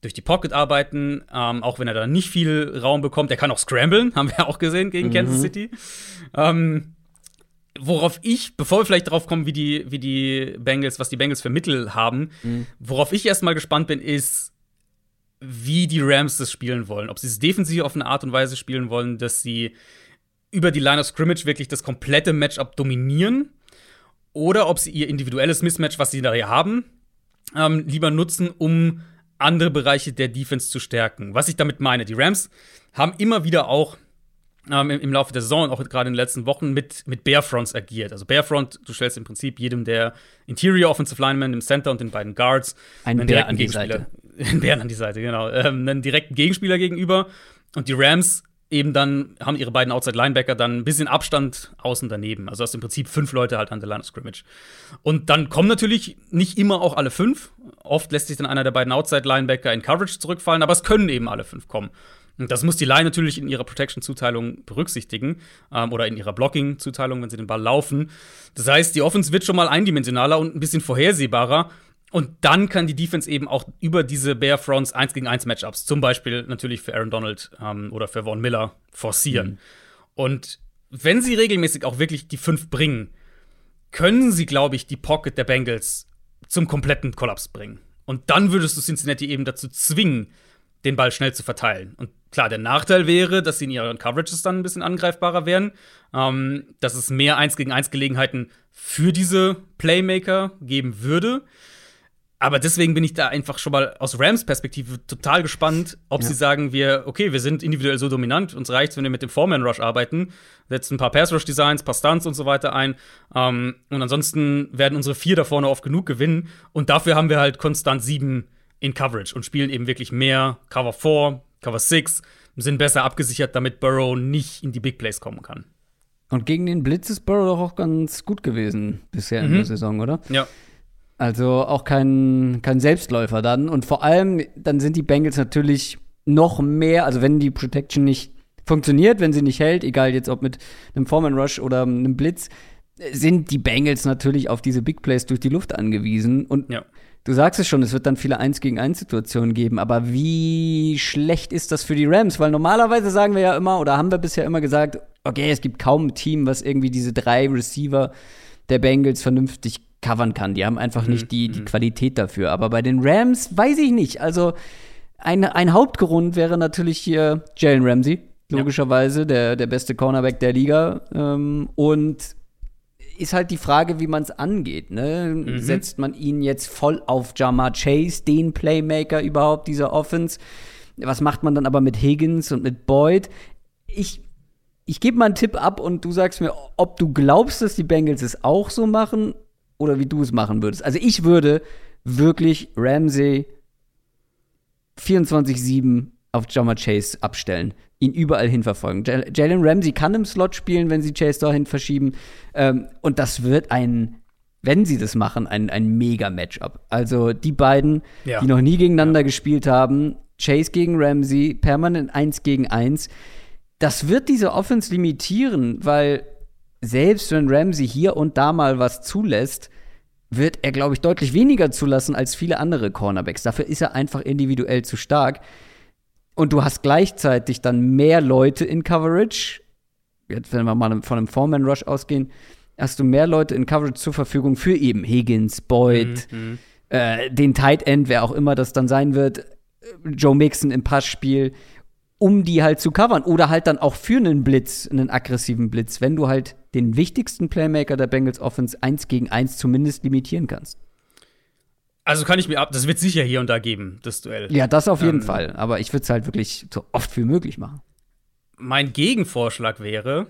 durch die Pocket arbeiten, ähm, auch wenn er da nicht viel Raum bekommt. Er kann auch scramblen, haben wir auch gesehen gegen mhm. Kansas City. Ähm, worauf ich, bevor wir vielleicht darauf kommen, wie die, wie die Bengals, was die Bengals für Mittel haben, mhm. worauf ich erstmal gespannt bin, ist, wie die Rams das spielen wollen. Ob sie es defensiv auf eine Art und Weise spielen wollen, dass sie über die Line of Scrimmage wirklich das komplette Matchup dominieren oder ob sie ihr individuelles Mismatch, was sie da ja haben, ähm, lieber nutzen, um andere Bereiche der Defense zu stärken. Was ich damit meine, die Rams haben immer wieder auch ähm, im, im, Laufe der Saison, auch gerade in den letzten Wochen, mit, mit Barefronts agiert. Also Barefront, du stellst im Prinzip jedem der Interior Offensive Linemen im Center und den beiden Guards einen Bär an die Seite. Einen Bären an die Seite, genau. Ähm, einen direkten Gegenspieler gegenüber. Und die Rams eben dann haben ihre beiden Outside Linebacker dann ein bisschen Abstand außen daneben. Also hast im Prinzip fünf Leute halt an der Line of Scrimmage. Und dann kommen natürlich nicht immer auch alle fünf. Oft lässt sich dann einer der beiden Outside Linebacker in Coverage zurückfallen, aber es können eben alle fünf kommen. Und das muss die Line natürlich in ihrer Protection-Zuteilung berücksichtigen ähm, oder in ihrer Blocking-Zuteilung, wenn sie den Ball laufen. Das heißt, die Offense wird schon mal eindimensionaler und ein bisschen vorhersehbarer. Und dann kann die Defense eben auch über diese Bear Fronts 1 gegen 1 Matchups, zum Beispiel natürlich für Aaron Donald ähm, oder für Von Miller, forcieren. Mhm. Und wenn sie regelmäßig auch wirklich die 5 bringen, können sie, glaube ich, die Pocket der Bengals zum kompletten Kollaps bringen. Und dann würdest du Cincinnati eben dazu zwingen, den Ball schnell zu verteilen. Und klar, der Nachteil wäre, dass sie in ihren Coverages dann ein bisschen angreifbarer wären, ähm, dass es mehr 1 gegen 1 Gelegenheiten für diese Playmaker geben würde. Aber deswegen bin ich da einfach schon mal aus Rams Perspektive total gespannt, ob ja. sie sagen, wir, okay, wir sind individuell so dominant, uns reicht, wenn wir mit dem Foreman Rush arbeiten, setzen ein paar Pass Rush Designs, paar Stunts und so weiter ein. Ähm, und ansonsten werden unsere vier da vorne oft genug gewinnen. Und dafür haben wir halt konstant sieben in Coverage und spielen eben wirklich mehr Cover 4, Cover 6, sind besser abgesichert, damit Burrow nicht in die Big Plays kommen kann. Und gegen den Blitz ist Burrow doch auch ganz gut gewesen bisher mhm. in der mhm. Saison, oder? Ja. Also auch kein, kein Selbstläufer dann. Und vor allem, dann sind die Bengals natürlich noch mehr, also wenn die Protection nicht funktioniert, wenn sie nicht hält, egal jetzt ob mit einem Foreman Rush oder einem Blitz, sind die Bengals natürlich auf diese Big Plays durch die Luft angewiesen. Und ja. du sagst es schon, es wird dann viele 1 gegen 1 Situationen geben. Aber wie schlecht ist das für die Rams? Weil normalerweise sagen wir ja immer, oder haben wir bisher immer gesagt, okay, es gibt kaum ein Team, was irgendwie diese drei Receiver der Bengals vernünftig covern kann. Die haben einfach mhm. nicht die, die mhm. Qualität dafür. Aber bei den Rams weiß ich nicht. Also ein, ein Hauptgrund wäre natürlich hier Jalen Ramsey, logischerweise, ja. der, der beste Cornerback der Liga. Ähm, und ist halt die Frage, wie man es angeht. Ne? Mhm. Setzt man ihn jetzt voll auf Jamar Chase, den Playmaker überhaupt dieser Offense? Was macht man dann aber mit Higgins und mit Boyd? Ich, ich gebe mal einen Tipp ab und du sagst mir, ob du glaubst, dass die Bengals es auch so machen oder wie du es machen würdest. Also ich würde wirklich Ramsey 24-7 auf Jammer Chase abstellen, ihn überall hin verfolgen. Jalen Ramsey kann im Slot spielen, wenn sie Chase dahin verschieben. Ähm, und das wird ein, wenn sie das machen, ein, ein mega Matchup. Also die beiden, ja. die noch nie gegeneinander ja. gespielt haben, Chase gegen Ramsey, permanent 1 gegen 1. Das wird diese Offense limitieren, weil selbst wenn Ramsey hier und da mal was zulässt, wird er, glaube ich, deutlich weniger zulassen als viele andere Cornerbacks. Dafür ist er einfach individuell zu stark. Und du hast gleichzeitig dann mehr Leute in Coverage. Jetzt, wenn wir mal von einem Foreman Rush ausgehen, hast du mehr Leute in Coverage zur Verfügung für eben Higgins, Boyd, mhm. äh, den Tight End, wer auch immer das dann sein wird, Joe Mixon im Passspiel um die halt zu covern. Oder halt dann auch für einen Blitz, einen aggressiven Blitz, wenn du halt den wichtigsten Playmaker der Bengals Offense eins gegen eins zumindest limitieren kannst. Also kann ich mir ab, das wird sicher hier und da geben, das Duell. Ja, das auf jeden ähm, Fall. Aber ich würde es halt wirklich so oft wie möglich machen. Mein Gegenvorschlag wäre,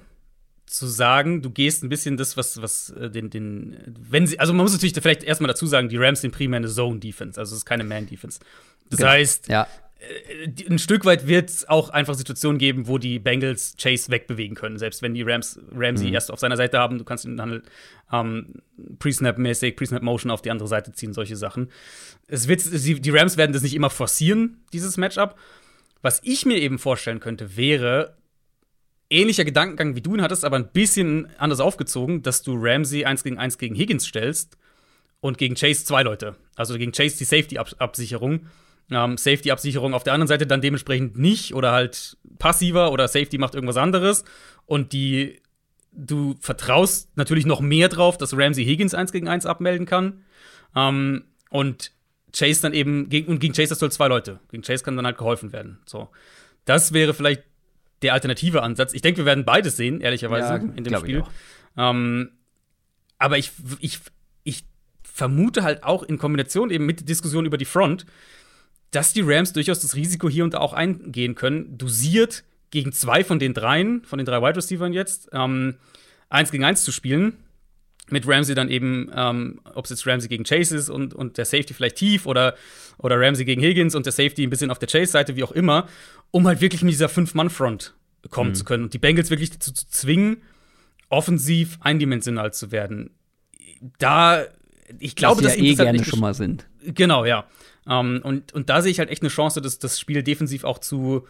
zu sagen, du gehst ein bisschen das, was, was äh, den, den, wenn sie, also man muss natürlich vielleicht erstmal dazu sagen, die Rams sind primär eine Zone-Defense, also es ist keine Man-Defense. Das genau. heißt, ja. Äh, ein Stück weit wird es auch einfach Situationen geben, wo die Bengals Chase wegbewegen können. Selbst wenn die Rams Ramsey mhm. erst auf seiner Seite haben, du kannst ihn dann ähm, Pre-Snap-mäßig, Pre-Snap-Motion auf die andere Seite ziehen, solche Sachen. Es wird, die Rams werden das nicht immer forcieren, dieses Matchup. Was ich mir eben vorstellen könnte, wäre ähnlicher Gedankengang, wie du ihn hattest, aber ein bisschen anders aufgezogen, dass du Ramsey 1 gegen 1 gegen Higgins stellst und gegen Chase zwei Leute. Also gegen Chase die Safety-Absicherung ähm, Safety-Absicherung auf der anderen Seite dann dementsprechend nicht oder halt passiver oder Safety macht irgendwas anderes. Und die, du vertraust natürlich noch mehr drauf, dass Ramsey Higgins 1 gegen 1 abmelden kann. Ähm, und Chase dann eben, gegen, und gegen Chase hast du halt zwei Leute. Gegen Chase kann dann halt geholfen werden. So. Das wäre vielleicht der alternative Ansatz. Ich denke, wir werden beides sehen, ehrlicherweise, ja, in dem Spiel. Ähm, aber ich, ich, ich vermute halt auch in Kombination eben mit der Diskussion über die Front, dass die Rams durchaus das Risiko hier und da auch eingehen können, dosiert gegen zwei von den dreien, von den drei Wide Receivers jetzt, ähm, eins gegen eins zu spielen. Mit Ramsey dann eben, ähm, ob es jetzt Ramsey gegen Chase ist und, und der Safety vielleicht tief oder, oder Ramsey gegen Higgins und der Safety ein bisschen auf der Chase-Seite, wie auch immer, um halt wirklich mit dieser Fünf-Mann-Front kommen mhm. zu können und die Bengals wirklich dazu zu zwingen, offensiv eindimensional zu werden. Da, ich glaube, dass sie ja eh gerne schon mal sind. Genau, ja. Ähm, und, und da sehe ich halt echt eine Chance, das, das Spiel defensiv auch zu,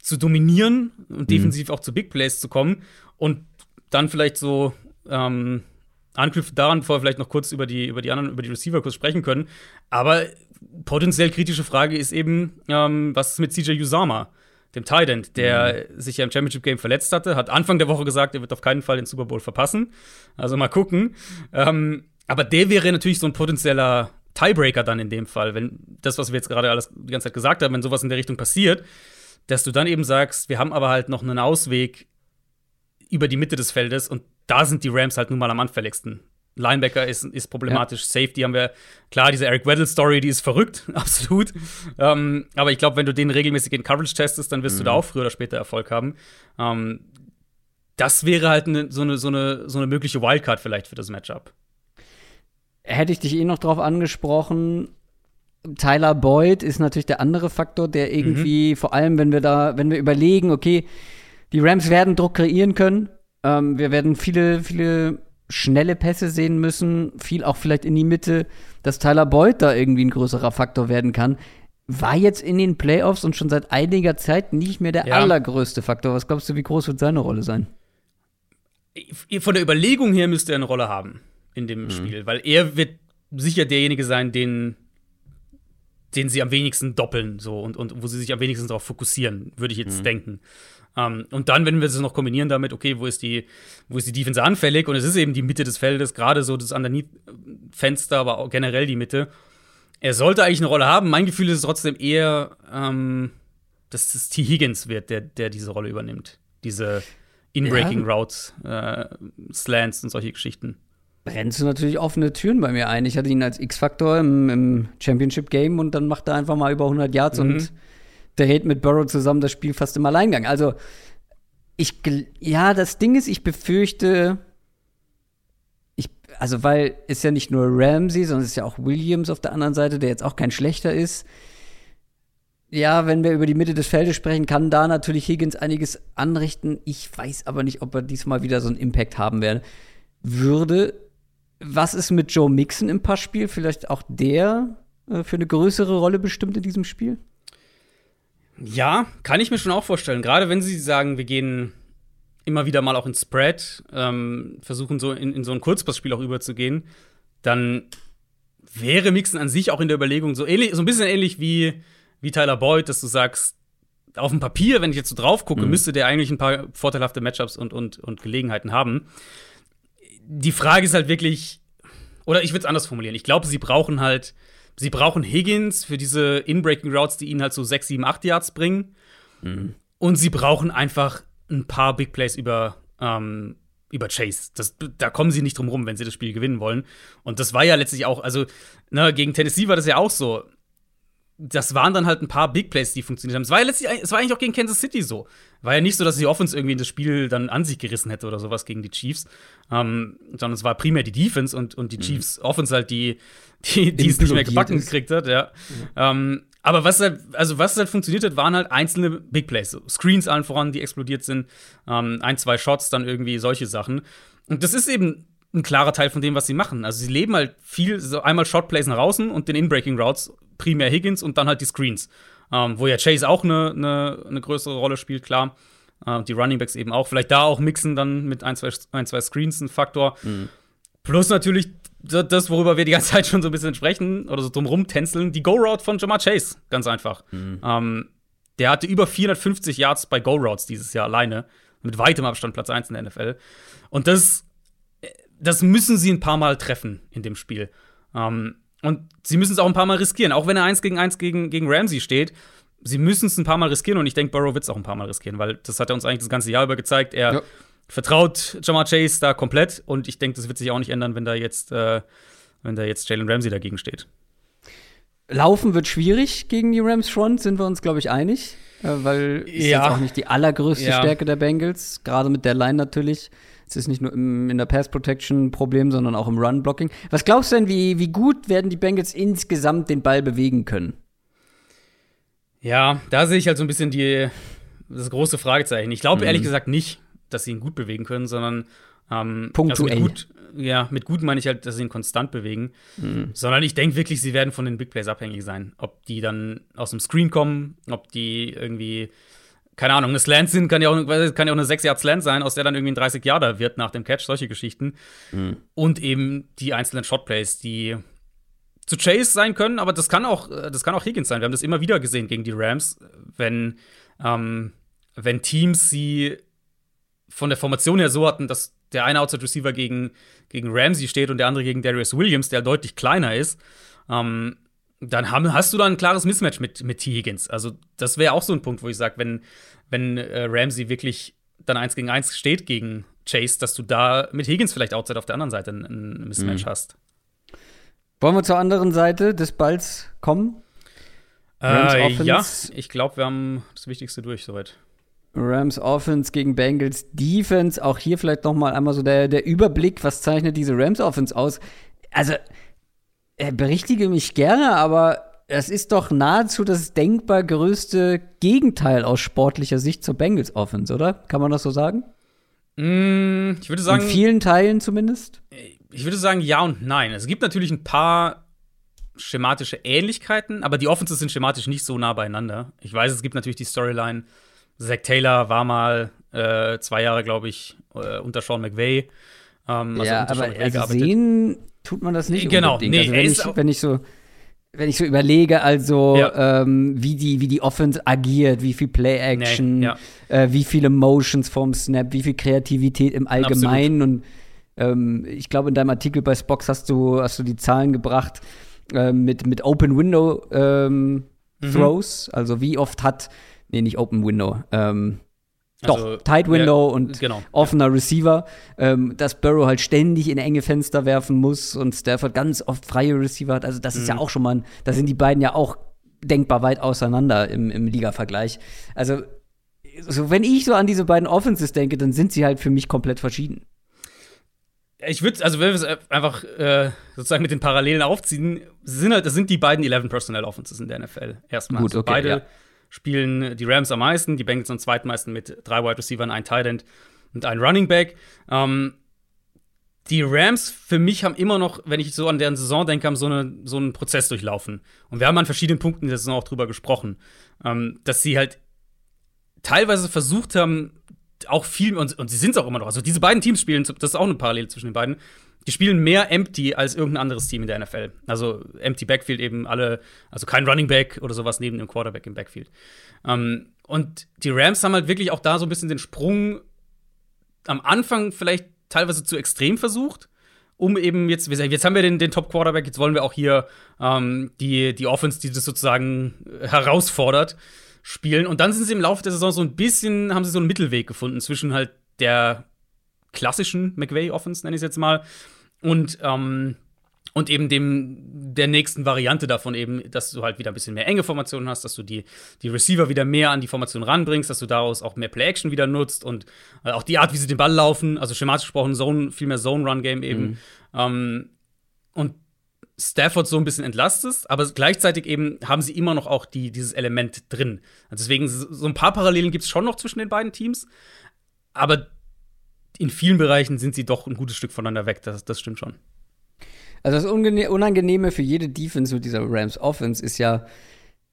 zu dominieren und mhm. defensiv auch zu Big Plays zu kommen. Und dann vielleicht so ähm, anknüpft daran, bevor wir vielleicht noch kurz über die, über die anderen, über die Receiver kurz sprechen können. Aber potenziell kritische Frage ist eben, ähm, was ist mit CJ Usama, dem Tight End, der mhm. sich ja im Championship Game verletzt hatte, hat Anfang der Woche gesagt, er wird auf keinen Fall den Super Bowl verpassen. Also mal gucken. Ähm, aber der wäre natürlich so ein potenzieller Tiebreaker dann in dem Fall, wenn das, was wir jetzt gerade alles die ganze Zeit gesagt haben, wenn sowas in der Richtung passiert, dass du dann eben sagst, wir haben aber halt noch einen Ausweg über die Mitte des Feldes und da sind die Rams halt nun mal am anfälligsten. Linebacker ist, ist problematisch. Ja. Safety haben wir, klar, diese Eric Weddle-Story, die ist verrückt, absolut. ähm, aber ich glaube, wenn du den regelmäßig in Coverage testest, dann wirst mhm. du da mhm. auch früher oder später Erfolg haben. Ähm, das wäre halt ne, so, eine, so, eine, so eine mögliche Wildcard vielleicht für das Matchup hätte ich dich eh noch drauf angesprochen. Tyler Boyd ist natürlich der andere Faktor, der irgendwie, mhm. vor allem wenn wir da, wenn wir überlegen, okay, die Rams werden Druck kreieren können. Ähm, wir werden viele, viele schnelle Pässe sehen müssen, viel auch vielleicht in die Mitte, dass Tyler Boyd da irgendwie ein größerer Faktor werden kann. War jetzt in den Playoffs und schon seit einiger Zeit nicht mehr der ja. allergrößte Faktor. Was glaubst du, wie groß wird seine Rolle sein? Von der Überlegung her müsste er eine Rolle haben in dem mhm. Spiel, weil er wird sicher derjenige sein, den, den sie am wenigsten doppeln so und, und wo sie sich am wenigsten darauf fokussieren, würde ich jetzt mhm. denken. Um, ähm, und dann, wenn wir es noch kombinieren damit, okay, wo ist die, wo ist die Defense anfällig? Und es ist eben die Mitte des Feldes, gerade so das Underneath-Fenster, aber auch generell die Mitte. Er sollte eigentlich eine Rolle haben. Mein Gefühl ist trotzdem eher, ähm, dass es T. Higgins wird, der, der diese Rolle übernimmt. Diese In-Breaking. Routes, äh, Slants und solche Geschichten brennst du natürlich offene Türen bei mir ein. Ich hatte ihn als X-Faktor im, im Championship-Game und dann macht er einfach mal über 100 Yards mhm. und dreht mit Burrow zusammen das Spiel fast im Alleingang. Also, ich, ja, das Ding ist, ich befürchte, ich, also, weil es ja nicht nur Ramsey, sondern es ist ja auch Williams auf der anderen Seite, der jetzt auch kein schlechter ist. Ja, wenn wir über die Mitte des Feldes sprechen, kann da natürlich Higgins einiges anrichten. Ich weiß aber nicht, ob er diesmal wieder so einen Impact haben werde. Würde was ist mit Joe Mixon im Passspiel? Vielleicht auch der äh, für eine größere Rolle bestimmt in diesem Spiel? Ja, kann ich mir schon auch vorstellen. Gerade wenn sie sagen, wir gehen immer wieder mal auch ins Spread, ähm, versuchen so in, in, so ein Kurzpassspiel auch überzugehen, dann wäre Mixon an sich auch in der Überlegung so ähnlich, so ein bisschen ähnlich wie, wie Tyler Boyd, dass du sagst, auf dem Papier, wenn ich jetzt so drauf gucke, mhm. müsste der eigentlich ein paar vorteilhafte Matchups und, und, und Gelegenheiten haben die Frage ist halt wirklich, oder ich würde es anders formulieren. Ich glaube, sie brauchen halt, sie brauchen Higgins für diese In-Breaking Routes, die ihnen halt so 6, 7, 8 Yards bringen. Mhm. Und sie brauchen einfach ein paar Big Plays über, ähm, über Chase. Das, da kommen sie nicht drum rum, wenn sie das Spiel gewinnen wollen. Und das war ja letztlich auch, also, ne, gegen Tennessee war das ja auch so. Das waren dann halt ein paar Big Plays, die funktioniert haben. Es war ja letztlich, es war eigentlich auch gegen Kansas City so. War ja nicht so, dass die Offense irgendwie das Spiel dann an sich gerissen hätte oder sowas gegen die Chiefs, ähm, sondern es war primär die Defense und, und die mhm. Chiefs Offense halt, die, die, die es nicht mehr gebacken ist. gekriegt hat, ja. Mhm. Ähm, aber was halt, also was halt funktioniert hat, waren halt einzelne Big Plays. So Screens allen voran, die explodiert sind, ähm, ein, zwei Shots, dann irgendwie solche Sachen. Und das ist eben ein klarer Teil von dem, was sie machen. Also sie leben halt viel, so einmal Shotplays nach außen und den In-Breaking Routes, primär Higgins und dann halt die Screens. Ähm, wo ja Chase auch eine, eine, eine größere Rolle spielt, klar. Äh, die Running Backs eben auch. Vielleicht da auch mixen dann mit ein, zwei, ein, zwei Screens ein Faktor. Mhm. Plus natürlich das, worüber wir die ganze Zeit schon so ein bisschen sprechen oder so drumrum tänzeln, die Go-Route von Jamar Chase, ganz einfach. Mhm. Ähm, der hatte über 450 Yards bei Go-Routes dieses Jahr alleine, mit weitem Abstand Platz 1 in der NFL. Und das, das müssen sie ein paar Mal treffen in dem Spiel. Ähm, und sie müssen es auch ein paar Mal riskieren, auch wenn er 1 gegen 1 gegen, gegen Ramsey steht. Sie müssen es ein paar Mal riskieren und ich denke, Burrow wird es auch ein paar Mal riskieren, weil das hat er uns eigentlich das ganze Jahr über gezeigt. Er ja vertraut Jamar Chase da komplett und ich denke, das wird sich auch nicht ändern, wenn da jetzt, äh, wenn da jetzt Jalen Ramsey dagegen steht. Laufen wird schwierig gegen die Rams Front, sind wir uns, glaube ich, einig. Äh, weil ja. jetzt auch nicht die allergrößte ja. Stärke der Bengals, gerade mit der Line natürlich. Es ist nicht nur im, in der Pass Protection Problem, sondern auch im Run Blocking. Was glaubst du denn, wie, wie gut werden die Bengals insgesamt den Ball bewegen können? Ja, da sehe ich halt so ein bisschen die, das große Fragezeichen. Ich glaube mhm. ehrlich gesagt nicht dass sie ihn gut bewegen können, sondern ähm, Punktuell. Also mit gut, ja, mit gut meine ich halt, dass sie ihn konstant bewegen. Mhm. Sondern ich denke wirklich, sie werden von den Big Plays abhängig sein. Ob die dann aus dem Screen kommen, ob die irgendwie, keine Ahnung, eine Slant sind, kann ja auch, kann ja auch eine 6 Yard Slant sein, aus der dann irgendwie ein 30 Yarder wird nach dem Catch, solche Geschichten. Mhm. Und eben die einzelnen Shot Plays, die zu Chase sein können, aber das kann auch, das kann auch Higgins sein. Wir haben das immer wieder gesehen gegen die Rams, wenn, ähm, wenn Teams sie von der Formation her so hatten, dass der eine Outside Receiver gegen, gegen Ramsey steht und der andere gegen Darius Williams, der deutlich kleiner ist, ähm, dann haben, hast du da ein klares Mismatch mit, mit T. Higgins. Also, das wäre auch so ein Punkt, wo ich sage, wenn, wenn äh, Ramsey wirklich dann eins gegen eins steht gegen Chase, dass du da mit Higgins vielleicht Outside auf der anderen Seite ein, ein Mismatch mhm. hast. Wollen wir zur anderen Seite des Balls kommen? Äh, ja, ich glaube, wir haben das Wichtigste durch soweit. Rams Offense gegen Bengals Defense. Auch hier vielleicht noch mal einmal so der, der Überblick, was zeichnet diese Rams Offense aus? Also, berichtige mich gerne, aber es ist doch nahezu das denkbar größte Gegenteil aus sportlicher Sicht zur Bengals Offense, oder? Kann man das so sagen? Mm, ich würde sagen. In vielen Teilen zumindest? Ich würde sagen ja und nein. Es gibt natürlich ein paar schematische Ähnlichkeiten, aber die Offenses sind schematisch nicht so nah beieinander. Ich weiß, es gibt natürlich die Storyline Zach Taylor war mal äh, zwei Jahre, glaube ich, äh, unter Sean McVay. Ähm, also ja, aber also sehen tut man das nicht. Genau, nee, also wenn, ich, wenn ich so wenn ich so überlege, also ja. ähm, wie die wie die Offense agiert, wie viel Play Action, nee, ja. äh, wie viele Motions vom Snap, wie viel Kreativität im Allgemeinen Absolut. und ähm, ich glaube in deinem Artikel bei Spox hast du hast du die Zahlen gebracht äh, mit mit Open Window ähm, mhm. Throws, also wie oft hat nee, nicht Open Window, ähm, also, doch, Tight Window ja, und genau, offener ja. Receiver, ähm, dass Burrow halt ständig in enge Fenster werfen muss und Stafford ganz oft freie Receiver hat. Also, das mhm. ist ja mhm. auch schon mal, da sind die beiden ja auch denkbar weit auseinander im, im Liga-Vergleich. Also, so, wenn ich so an diese beiden Offenses denke, dann sind sie halt für mich komplett verschieden. Ich würde, also wenn wir es einfach äh, sozusagen mit den Parallelen aufziehen, sind halt, das sind die beiden 11 Personnel Offenses in der NFL. Erstmal. Gut, okay, beide ja spielen die Rams am meisten, die Bengals am zweitmeisten mit drei Wide Receivers, ein Tight End und ein Running Back. Ähm, die Rams für mich haben immer noch, wenn ich so an deren Saison denke, haben so, eine, so einen Prozess durchlaufen. Und wir haben an verschiedenen Punkten in der Saison auch drüber gesprochen, ähm, dass sie halt teilweise versucht haben, auch viel, und, und sie sind es auch immer noch. Also diese beiden Teams spielen, das ist auch eine Parallele zwischen den beiden, die spielen mehr Empty als irgendein anderes Team in der NFL. Also Empty Backfield eben alle, also kein Running Back oder sowas neben dem Quarterback im Backfield. Ähm, und die Rams haben halt wirklich auch da so ein bisschen den Sprung am Anfang vielleicht teilweise zu extrem versucht, um eben jetzt, jetzt haben wir den, den Top-Quarterback, jetzt wollen wir auch hier ähm, die, die Offense, die das sozusagen herausfordert, spielen. Und dann sind sie im Laufe der Saison so ein bisschen, haben sie so einen Mittelweg gefunden zwischen halt der klassischen McVay-Offense, nenne ich es jetzt mal, und, ähm, und eben dem der nächsten Variante davon eben, dass du halt wieder ein bisschen mehr enge Formationen hast, dass du die, die Receiver wieder mehr an die Formation ranbringst, dass du daraus auch mehr Play-Action wieder nutzt und äh, auch die Art, wie sie den Ball laufen, also schematisch gesprochen, Zone, viel mehr Zone-Run-Game eben. Mhm. Ähm, und Stafford so ein bisschen entlastest, aber gleichzeitig eben haben sie immer noch auch die, dieses Element drin. Also deswegen, so ein paar Parallelen gibt es schon noch zwischen den beiden Teams, aber in vielen Bereichen sind sie doch ein gutes Stück voneinander weg, das, das stimmt schon. Also das Unangenehme für jede Defense mit dieser Rams Offense ist ja,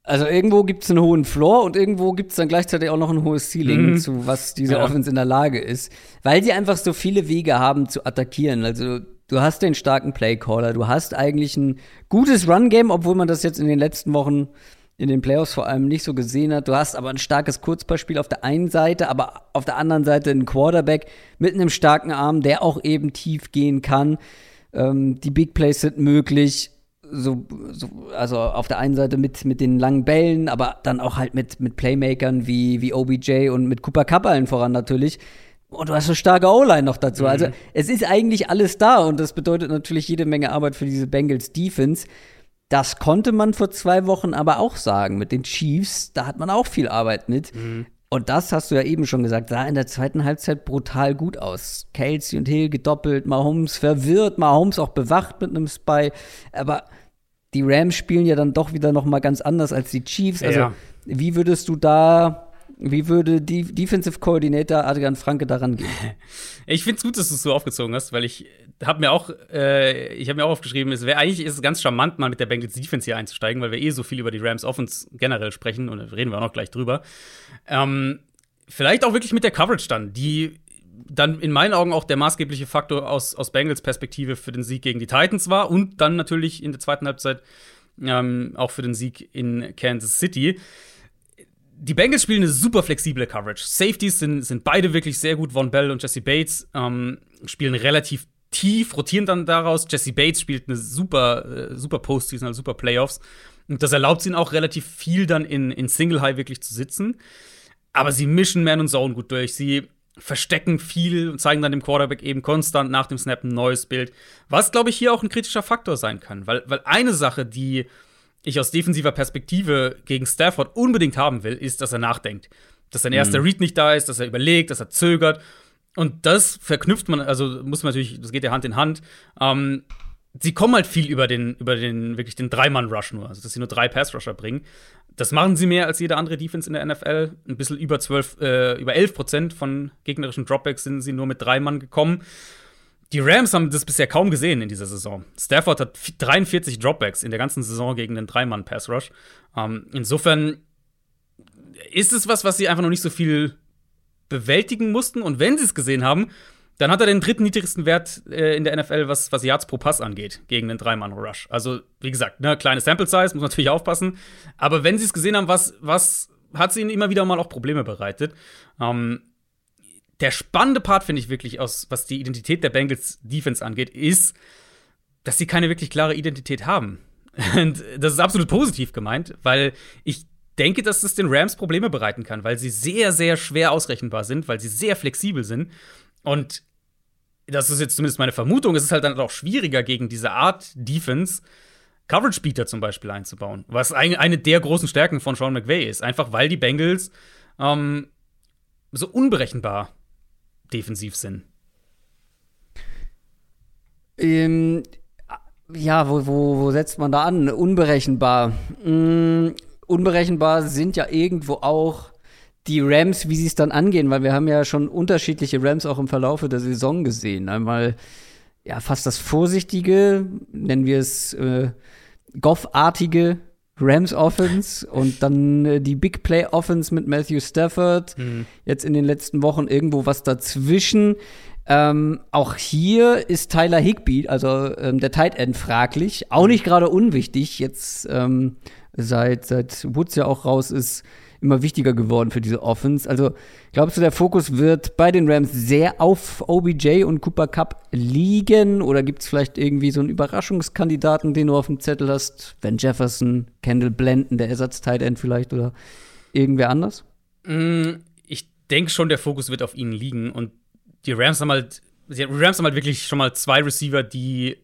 also irgendwo gibt es einen hohen Floor und irgendwo gibt es dann gleichzeitig auch noch ein hohes Ceiling mhm. zu was diese ja. Offense in der Lage ist, weil sie einfach so viele Wege haben zu attackieren. Also Du hast den starken Playcaller, du hast eigentlich ein gutes Run-Game, obwohl man das jetzt in den letzten Wochen in den Playoffs vor allem nicht so gesehen hat. Du hast aber ein starkes Kurzpassspiel auf der einen Seite, aber auf der anderen Seite einen Quarterback mit einem starken Arm, der auch eben tief gehen kann. Ähm, die Big Plays sind möglich. So, so, also auf der einen Seite mit, mit den langen Bällen, aber dann auch halt mit, mit Playmakern wie, wie OBJ und mit Cooper Cup allen voran natürlich, und du hast eine starke O-Line noch dazu. Also, mhm. Also es ist eigentlich alles da und das bedeutet natürlich jede Menge Arbeit für diese Bengals Defense. Das konnte man vor zwei Wochen aber auch sagen. Mit den Chiefs, da hat man auch viel Arbeit mit. Mhm. Und das hast du ja eben schon gesagt, sah in der zweiten Halbzeit brutal gut aus. Kelsey und Hill gedoppelt, Mahomes verwirrt, Mahomes auch bewacht mit einem Spy. Aber die Rams spielen ja dann doch wieder noch mal ganz anders als die Chiefs. Also, ja. wie würdest du da wie würde die Defensive Coordinator Adrian Franke daran gehen? Ich finde es gut, dass du es so aufgezogen hast, weil ich habe mir auch, äh, ich habe mir auch aufgeschrieben, es wäre eigentlich ist es ganz charmant, mal mit der Bengals Defense hier einzusteigen, weil wir eh so viel über die Rams Offense generell sprechen und reden wir auch noch gleich drüber. Ähm, vielleicht auch wirklich mit der Coverage dann, die dann in meinen Augen auch der maßgebliche Faktor aus, aus Bengals Perspektive für den Sieg gegen die Titans war und dann natürlich in der zweiten Halbzeit ähm, auch für den Sieg in Kansas City die Bengals spielen eine super flexible Coverage. Safeties sind, sind beide wirklich sehr gut. Von Bell und Jesse Bates ähm, spielen relativ tief, rotieren dann daraus. Jesse Bates spielt eine super, äh, super Postseason, also super Playoffs. Und das erlaubt ihnen auch relativ viel dann in, in Single High wirklich zu sitzen. Aber sie mischen Man und Zone gut durch. Sie verstecken viel und zeigen dann dem Quarterback eben konstant nach dem Snap ein neues Bild. Was, glaube ich, hier auch ein kritischer Faktor sein kann. Weil, weil eine Sache, die ich aus defensiver Perspektive gegen Stafford unbedingt haben will, ist, dass er nachdenkt. Dass sein erster mhm. Read nicht da ist, dass er überlegt, dass er zögert. Und das verknüpft man, also muss man natürlich, das geht ja Hand in Hand. Ähm, sie kommen halt viel über den, über den, wirklich den Dreimann-Rush nur, also dass sie nur drei Pass-Rusher bringen. Das machen sie mehr als jede andere Defense in der NFL. Ein bisschen über 12, äh, über 11 Prozent von gegnerischen Dropbacks sind sie nur mit drei Mann gekommen. Die Rams haben das bisher kaum gesehen in dieser Saison. Stafford hat 43 Dropbacks in der ganzen Saison gegen den Dreimann-Pass-Rush. Ähm, insofern ist es was, was sie einfach noch nicht so viel bewältigen mussten. Und wenn sie es gesehen haben, dann hat er den dritten niedrigsten Wert äh, in der NFL, was, was Yards pro Pass angeht, gegen den Dreimann-Rush. Also, wie gesagt, ne, kleine Sample-Size, muss natürlich aufpassen. Aber wenn sie es gesehen haben, was, was hat sie ihnen immer wieder mal auch Probleme bereitet. Ähm, der spannende Part, finde ich wirklich, aus, was die Identität der Bengals Defense angeht, ist, dass sie keine wirklich klare Identität haben. Und das ist absolut positiv gemeint, weil ich denke, dass das den Rams Probleme bereiten kann, weil sie sehr, sehr schwer ausrechenbar sind, weil sie sehr flexibel sind. Und das ist jetzt zumindest meine Vermutung, es ist halt dann auch schwieriger, gegen diese Art Defense Coverage-Beater zum Beispiel einzubauen. Was eine der großen Stärken von Sean McVay ist. Einfach weil die Bengals ähm, so unberechenbar defensiv sind? Ähm, ja, wo, wo, wo setzt man da an? Unberechenbar. Mm, unberechenbar sind ja irgendwo auch die Rams, wie sie es dann angehen, weil wir haben ja schon unterschiedliche Rams auch im Verlaufe der Saison gesehen. Einmal ja fast das vorsichtige, nennen wir es äh, Goff-artige Rams Offense und dann äh, die Big Play Offense mit Matthew Stafford. Mhm. Jetzt in den letzten Wochen irgendwo was dazwischen. Ähm, auch hier ist Tyler Higby, also ähm, der Tight End, fraglich. Auch nicht gerade unwichtig. Jetzt ähm, seit, seit Woods ja auch raus ist, immer wichtiger geworden für diese Offense. Also glaubst du, der Fokus wird bei den Rams sehr auf OBJ und Cooper Cup liegen? Oder gibt es vielleicht irgendwie so einen Überraschungskandidaten, den du auf dem Zettel hast? Van Jefferson, Kendall Blenden, der Ersatz-Tight-End vielleicht oder irgendwer anders? Mm, ich denke schon, der Fokus wird auf ihnen liegen. Und die Rams haben halt, die Rams haben halt wirklich schon mal zwei Receiver, die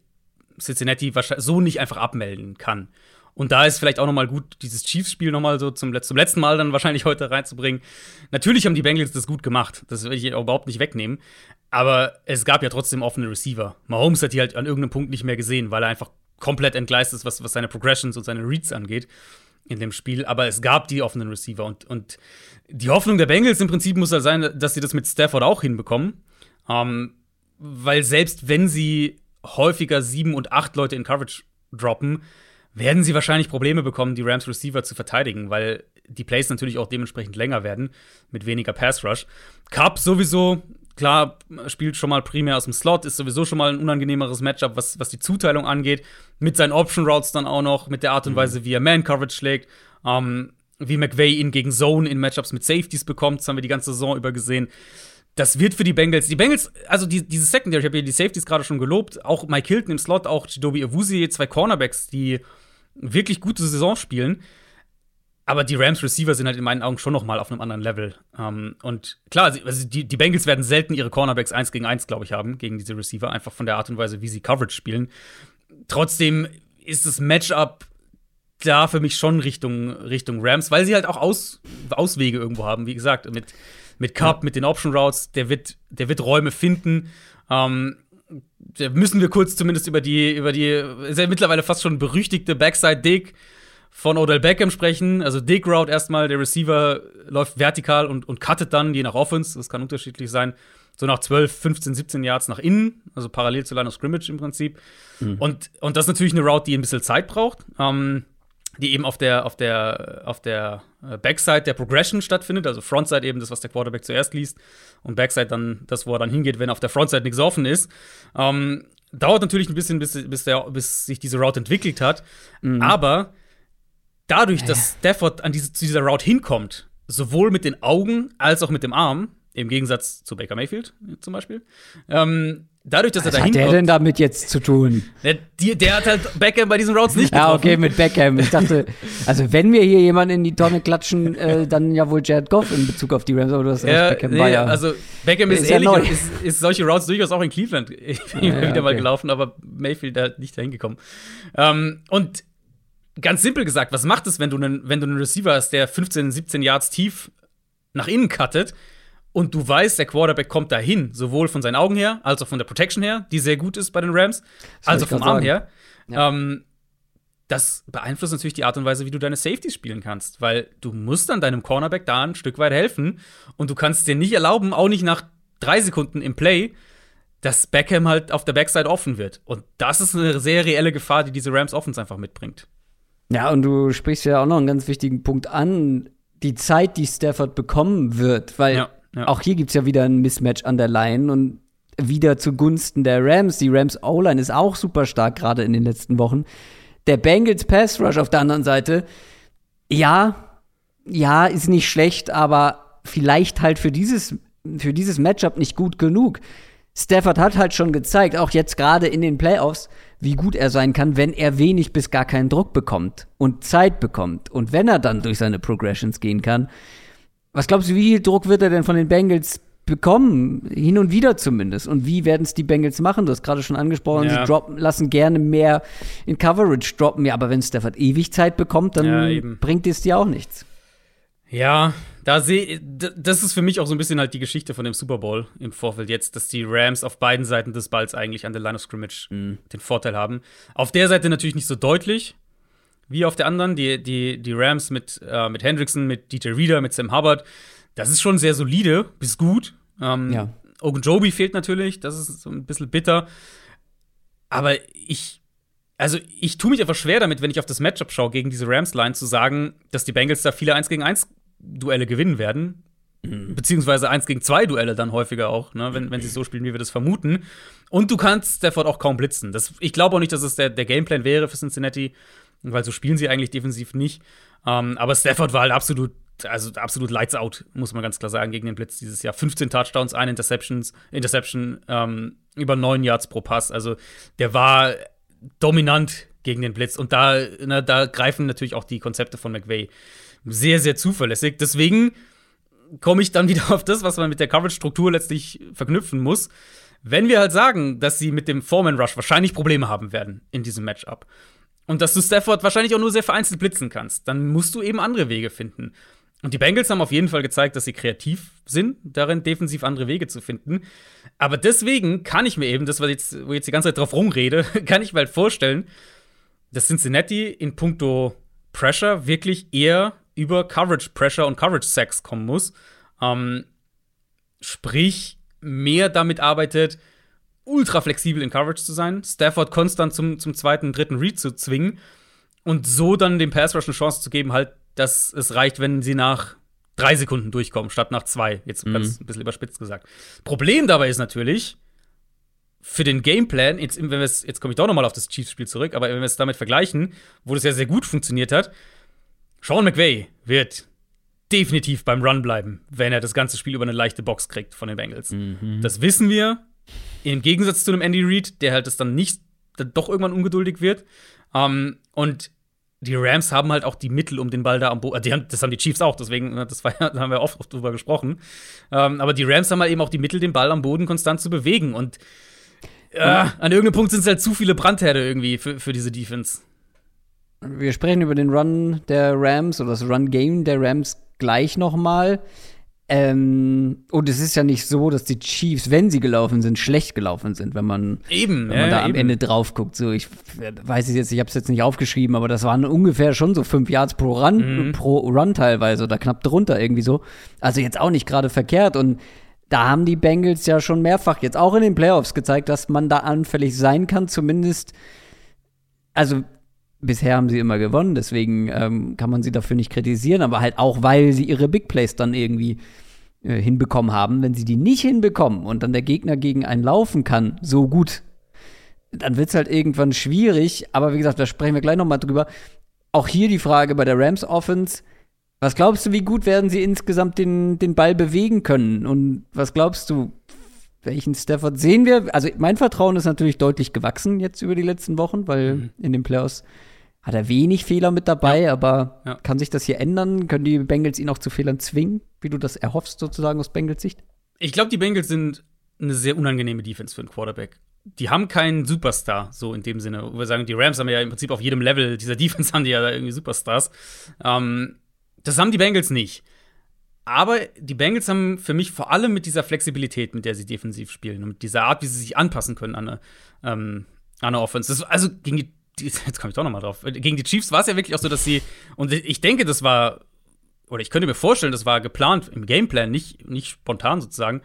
Cincinnati so nicht einfach abmelden kann. Und da ist vielleicht auch noch mal gut, dieses Chiefs-Spiel noch mal so zum, zum, letzten Mal dann wahrscheinlich heute reinzubringen. Natürlich haben die Bengals das gut gemacht. Das will ich überhaupt nicht wegnehmen. Aber es gab ja trotzdem offene Receiver. Mahomes hat die halt an irgendeinem Punkt nicht mehr gesehen, weil er einfach komplett entgleist ist, was, was seine Progressions und seine Reads angeht in dem Spiel. Aber es gab die offenen Receiver. Und, und die Hoffnung der Bengals im Prinzip muss halt sein, dass sie das mit Stafford auch hinbekommen. Ähm, weil selbst wenn sie häufiger sieben und acht Leute in Coverage droppen, werden sie wahrscheinlich Probleme bekommen, die Rams Receiver zu verteidigen, weil die Plays natürlich auch dementsprechend länger werden, mit weniger Pass Rush. Cup sowieso, klar, spielt schon mal primär aus dem Slot, ist sowieso schon mal ein unangenehmeres Matchup, was, was die Zuteilung angeht. Mit seinen Option Routes dann auch noch, mit der Art und mhm. Weise, wie er Man Coverage schlägt. Ähm, wie McVay ihn gegen Zone in Matchups mit Safeties bekommt, das haben wir die ganze Saison über gesehen. Das wird für die Bengals, die Bengals, also die, diese Secondary, ich habe ja die Safeties gerade schon gelobt, auch Mike Hilton im Slot, auch Chidobe Awuzie, zwei Cornerbacks, die wirklich gute Saison spielen. Aber die Rams Receiver sind halt in meinen Augen schon noch mal auf einem anderen Level. Um, ähm, und klar, also die, die Bengals werden selten ihre Cornerbacks eins gegen eins, glaube ich, haben, gegen diese Receiver, einfach von der Art und Weise, wie sie Coverage spielen. Trotzdem ist das Matchup da für mich schon Richtung, Richtung Rams, weil sie halt auch Aus, Auswege irgendwo haben, wie gesagt, mit, mit Cup, ja. mit den Option Routes, der wird, der wird Räume finden. Ähm, da müssen wir kurz zumindest über die, über die, ist ja mittlerweile fast schon berüchtigte Backside Dig von Odell Beckham sprechen. Also Dig Route erstmal, der Receiver läuft vertikal und, und cuttet dann, je nach Offense, das kann unterschiedlich sein, so nach 12, 15, 17 Yards nach innen, also parallel zur Line of Scrimmage im Prinzip. Mhm. Und, und das ist natürlich eine Route, die ein bisschen Zeit braucht. Ähm, die eben auf der, auf der, auf der äh, Backside der Progression stattfindet, also Frontside eben das, was der Quarterback zuerst liest, und Backside dann das, wo er dann hingeht, wenn auf der Frontside nichts offen ist. Ähm, dauert natürlich ein bisschen, bis, bis, der, bis sich diese Route entwickelt hat. Mhm. Aber dadurch, dass Stafford an diese, zu dieser Route hinkommt, sowohl mit den Augen als auch mit dem Arm, im Gegensatz zu Baker Mayfield zum Beispiel, ähm, dadurch, dass Was er da hat der denn damit jetzt zu tun? Der, der hat halt Beckham bei diesen Routes nicht getroffen. Ja, okay, mit Beckham. Ich dachte, also wenn wir hier jemanden in die Tonne klatschen, äh, dann ja wohl Jared Goff in Bezug auf die Rams, aber du hast ja, Beckham nee, ja. Also Beckham ist, ist ähnlich, ja ist, ist, solche Routes durchaus auch in Cleveland ja, wieder okay. mal gelaufen, aber Mayfield hat nicht dahin gekommen. Ähm, und ganz simpel gesagt, was macht es, wenn du einen, wenn du einen Receiver hast, der 15, 17 Yards tief nach innen cuttet? Und du weißt, der Quarterback kommt dahin, sowohl von seinen Augen her, als auch von der Protection her, die sehr gut ist bei den Rams, also vom Arm sagen. her. Ja. Ähm, das beeinflusst natürlich die Art und Weise, wie du deine Safeties spielen kannst, weil du musst dann deinem Cornerback da ein Stück weit helfen und du kannst dir nicht erlauben, auch nicht nach drei Sekunden im Play, dass Beckham halt auf der Backside offen wird. Und das ist eine sehr reelle Gefahr, die diese Rams Offense einfach mitbringt. Ja, und du sprichst ja auch noch einen ganz wichtigen Punkt an, die Zeit, die Stafford bekommen wird, weil ja ja. Auch hier gibt es ja wieder ein Mismatch an der Line und wieder zugunsten der Rams. Die Rams O-Line ist auch super stark, gerade in den letzten Wochen. Der Bengals Pass Rush auf der anderen Seite, ja, ja, ist nicht schlecht, aber vielleicht halt für dieses, für dieses Matchup nicht gut genug. Stafford hat halt schon gezeigt, auch jetzt gerade in den Playoffs, wie gut er sein kann, wenn er wenig bis gar keinen Druck bekommt und Zeit bekommt. Und wenn er dann durch seine Progressions gehen kann, was glaubst du, wie viel Druck wird er denn von den Bengals bekommen? Hin und wieder zumindest. Und wie werden es die Bengals machen? Du hast gerade schon angesprochen, ja. sie droppen, lassen gerne mehr in Coverage droppen. Ja, aber wenn Stafford ewig Zeit bekommt, dann ja, bringt es dir auch nichts. Ja, da sehe das ist für mich auch so ein bisschen halt die Geschichte von dem Super Bowl im Vorfeld jetzt, dass die Rams auf beiden Seiten des Balls eigentlich an der Line of Scrimmage mhm. den Vorteil haben. Auf der Seite natürlich nicht so deutlich, wie auf der anderen. Die, die, die Rams mit, äh, mit Hendrickson, mit DJ Reader, mit Sam Hubbard. Das ist schon sehr solide, bis gut. Ähm, ja. Ogunjobi fehlt natürlich, das ist so ein bisschen bitter. Aber ich, also ich tue mich einfach schwer damit, wenn ich auf das Matchup schaue gegen diese Rams-Line, zu sagen, dass die Bengals da viele 1 gegen 1 Duelle gewinnen werden. Mhm. Beziehungsweise 1 gegen 2 Duelle dann häufiger auch, ne, wenn, wenn sie so spielen, wie wir das vermuten. Und du kannst Stafford auch kaum blitzen. Das, ich glaube auch nicht, dass es der, der Gameplan wäre für Cincinnati, weil so spielen sie eigentlich defensiv nicht. Ähm, aber Stafford war halt absolut, also absolut lights out, muss man ganz klar sagen, gegen den Blitz dieses Jahr. 15 Touchdowns, ein Interceptions, Interception, ähm, über 9 Yards pro Pass. Also der war dominant gegen den Blitz. Und da, na, da greifen natürlich auch die Konzepte von McVay sehr, sehr zuverlässig. Deswegen komme ich dann wieder auf das, was man mit der Coverage-Struktur letztlich verknüpfen muss. Wenn wir halt sagen, dass sie mit dem Foreman Rush wahrscheinlich Probleme haben werden in diesem Matchup und dass du Stafford wahrscheinlich auch nur sehr vereinzelt blitzen kannst, dann musst du eben andere Wege finden. Und die Bengals haben auf jeden Fall gezeigt, dass sie kreativ sind, darin defensiv andere Wege zu finden. Aber deswegen kann ich mir eben, das, was jetzt, wo ich jetzt die ganze Zeit drauf rumrede, kann ich mir halt vorstellen, dass Cincinnati in puncto Pressure wirklich eher über Coverage Pressure und Coverage Sex kommen muss. Ähm, sprich, mehr damit arbeitet, ultra flexibel in Coverage zu sein, Stafford konstant zum, zum zweiten, dritten Read zu zwingen und so dann dem Pass Rush eine Chance zu geben, halt dass es reicht, wenn sie nach drei Sekunden durchkommen, statt nach zwei. Jetzt mhm. ganz ein bisschen überspitzt gesagt. Problem dabei ist natürlich, für den Gameplan, jetzt, wenn jetzt komme ich doch noch mal auf das Chiefs-Spiel zurück, aber wenn wir es damit vergleichen, wo das ja sehr gut funktioniert hat, Sean McVay wird definitiv beim Run bleiben, wenn er das ganze Spiel über eine leichte Box kriegt von den Bengals. Mhm. Das wissen wir. Im Gegensatz zu einem Andy Reid, der halt das dann nicht, dann doch irgendwann ungeduldig wird. Um, und die Rams haben halt auch die Mittel, um den Ball da am Boden. Äh, das haben die Chiefs auch, deswegen, ne, das war, da haben wir oft, oft drüber gesprochen. Ähm, aber die Rams haben halt eben auch die Mittel, den Ball am Boden konstant zu bewegen. Und äh, an irgendeinem Punkt sind es halt zu viele Brandherde irgendwie für, für diese Defense. Wir sprechen über den Run der Rams oder das Run-Game der Rams gleich noch mal. Ähm, und es ist ja nicht so, dass die Chiefs, wenn sie gelaufen sind, schlecht gelaufen sind, wenn man, eben, wenn man ja, da am eben. Ende drauf guckt. So, ich weiß es jetzt, ich habe es jetzt nicht aufgeschrieben, aber das waren ungefähr schon so fünf Yards pro Run, Mhm. pro Run teilweise oder knapp drunter irgendwie so. Also jetzt auch nicht gerade verkehrt. Und da haben die Bengals ja schon mehrfach jetzt auch in den Playoffs gezeigt, dass man da anfällig sein kann, zumindest. Also bisher haben sie immer gewonnen, deswegen ähm, kann man sie dafür nicht kritisieren, aber halt auch, weil sie ihre Big Plays dann irgendwie äh, hinbekommen haben. Wenn sie die nicht hinbekommen und dann der Gegner gegen einen laufen kann, so gut, dann wird es halt irgendwann schwierig. Aber wie gesagt, da sprechen wir gleich noch mal drüber. Auch hier die Frage bei der Rams Offense. Was glaubst du, wie gut werden sie insgesamt den, den Ball bewegen können? Und was glaubst du, welchen Stafford sehen wir? Also mein Vertrauen ist natürlich deutlich gewachsen jetzt über die letzten Wochen, weil Mhm. in den Playoffs hat er wenig Fehler mit dabei, aber Ja. kann sich das hier ändern? Können die Bengals ihn auch zu Fehlern zwingen, wie du das erhoffst sozusagen aus Bengals Sicht? Ich glaube, die Bengals sind eine sehr unangenehme Defense für einen Quarterback. Die haben keinen Superstar, so in dem Sinne. Wir sagen, die Rams haben ja im Prinzip auf jedem Level dieser Defense haben die ja irgendwie Superstars. Ähm, das haben die Bengals nicht. Aber die Bengals haben für mich vor allem mit dieser Flexibilität, mit der sie defensiv spielen und mit dieser Art, wie sie sich anpassen können an eine, ähm, an eine Offense. Also gegen die, jetzt komme ich doch noch mal drauf. Gegen die Chiefs war es ja wirklich auch so, dass sie, und ich denke, das war, oder ich könnte mir vorstellen, das war geplant im Gameplan, nicht, nicht spontan sozusagen,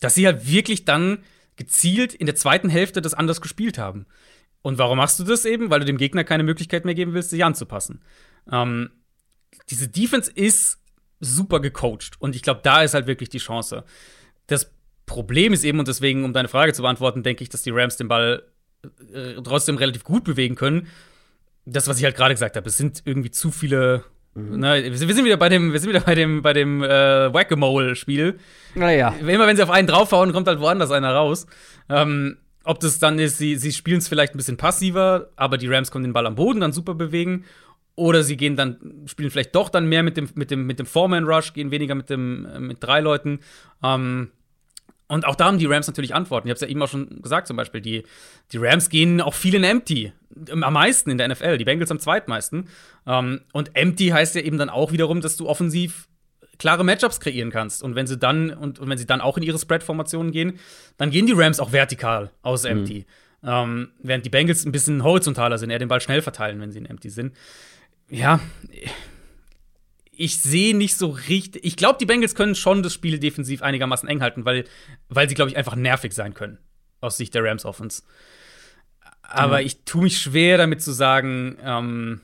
dass sie halt wirklich dann gezielt in der zweiten Hälfte das anders gespielt haben. Und warum machst du das eben? Weil du dem Gegner keine Möglichkeit mehr geben willst, sich anzupassen. Ähm, diese Defense ist super gecoacht und ich glaube, da ist halt wirklich die Chance. Das Problem ist eben, und deswegen, um deine Frage zu beantworten, denke ich, dass die Rams den Ball äh, trotzdem relativ gut bewegen können. Das, was ich halt gerade gesagt habe, es sind irgendwie zu viele. Ne, wir sind wir sind wieder bei dem, wir sind wieder bei dem, bei dem äh, Whack-a-Mole-Spiel. Naja. Immer wenn sie auf einen draufhauen, kommt halt woanders einer raus. Ähm, ob das dann ist, sie, sie spielen es vielleicht ein bisschen passiver, aber die Rams können den Ball am Boden dann super bewegen. Oder sie gehen dann, spielen vielleicht doch dann mehr mit dem, mit dem, mit dem Foreman-Rush, gehen weniger mit, dem, äh, mit drei Leuten. Ähm, und auch da haben die Rams natürlich Antworten. Ich habe es ja eben auch schon gesagt, zum Beispiel, die, die Rams gehen auch viel in Empty. Am meisten in der NFL. Die Bengals am zweitmeisten. Ähm, und Empty heißt ja eben dann auch wiederum, dass du offensiv klare Matchups kreieren kannst. Und wenn sie dann, und, und wenn sie dann auch in ihre Spread-Formationen gehen, dann gehen die Rams auch vertikal aus Empty. Ähm, während die Bengals ein bisschen horizontaler sind, eher den Ball schnell verteilen, wenn sie in Empty sind. Ja, ich sehe nicht so richtig. Ich glaube, die Bengals können schon das Spiel defensiv einigermaßen eng halten, weil, weil sie, glaube ich, einfach nervig sein können. Aus Sicht der Rams Offense. Aber Ja. ich tue mich schwer damit zu sagen, ähm,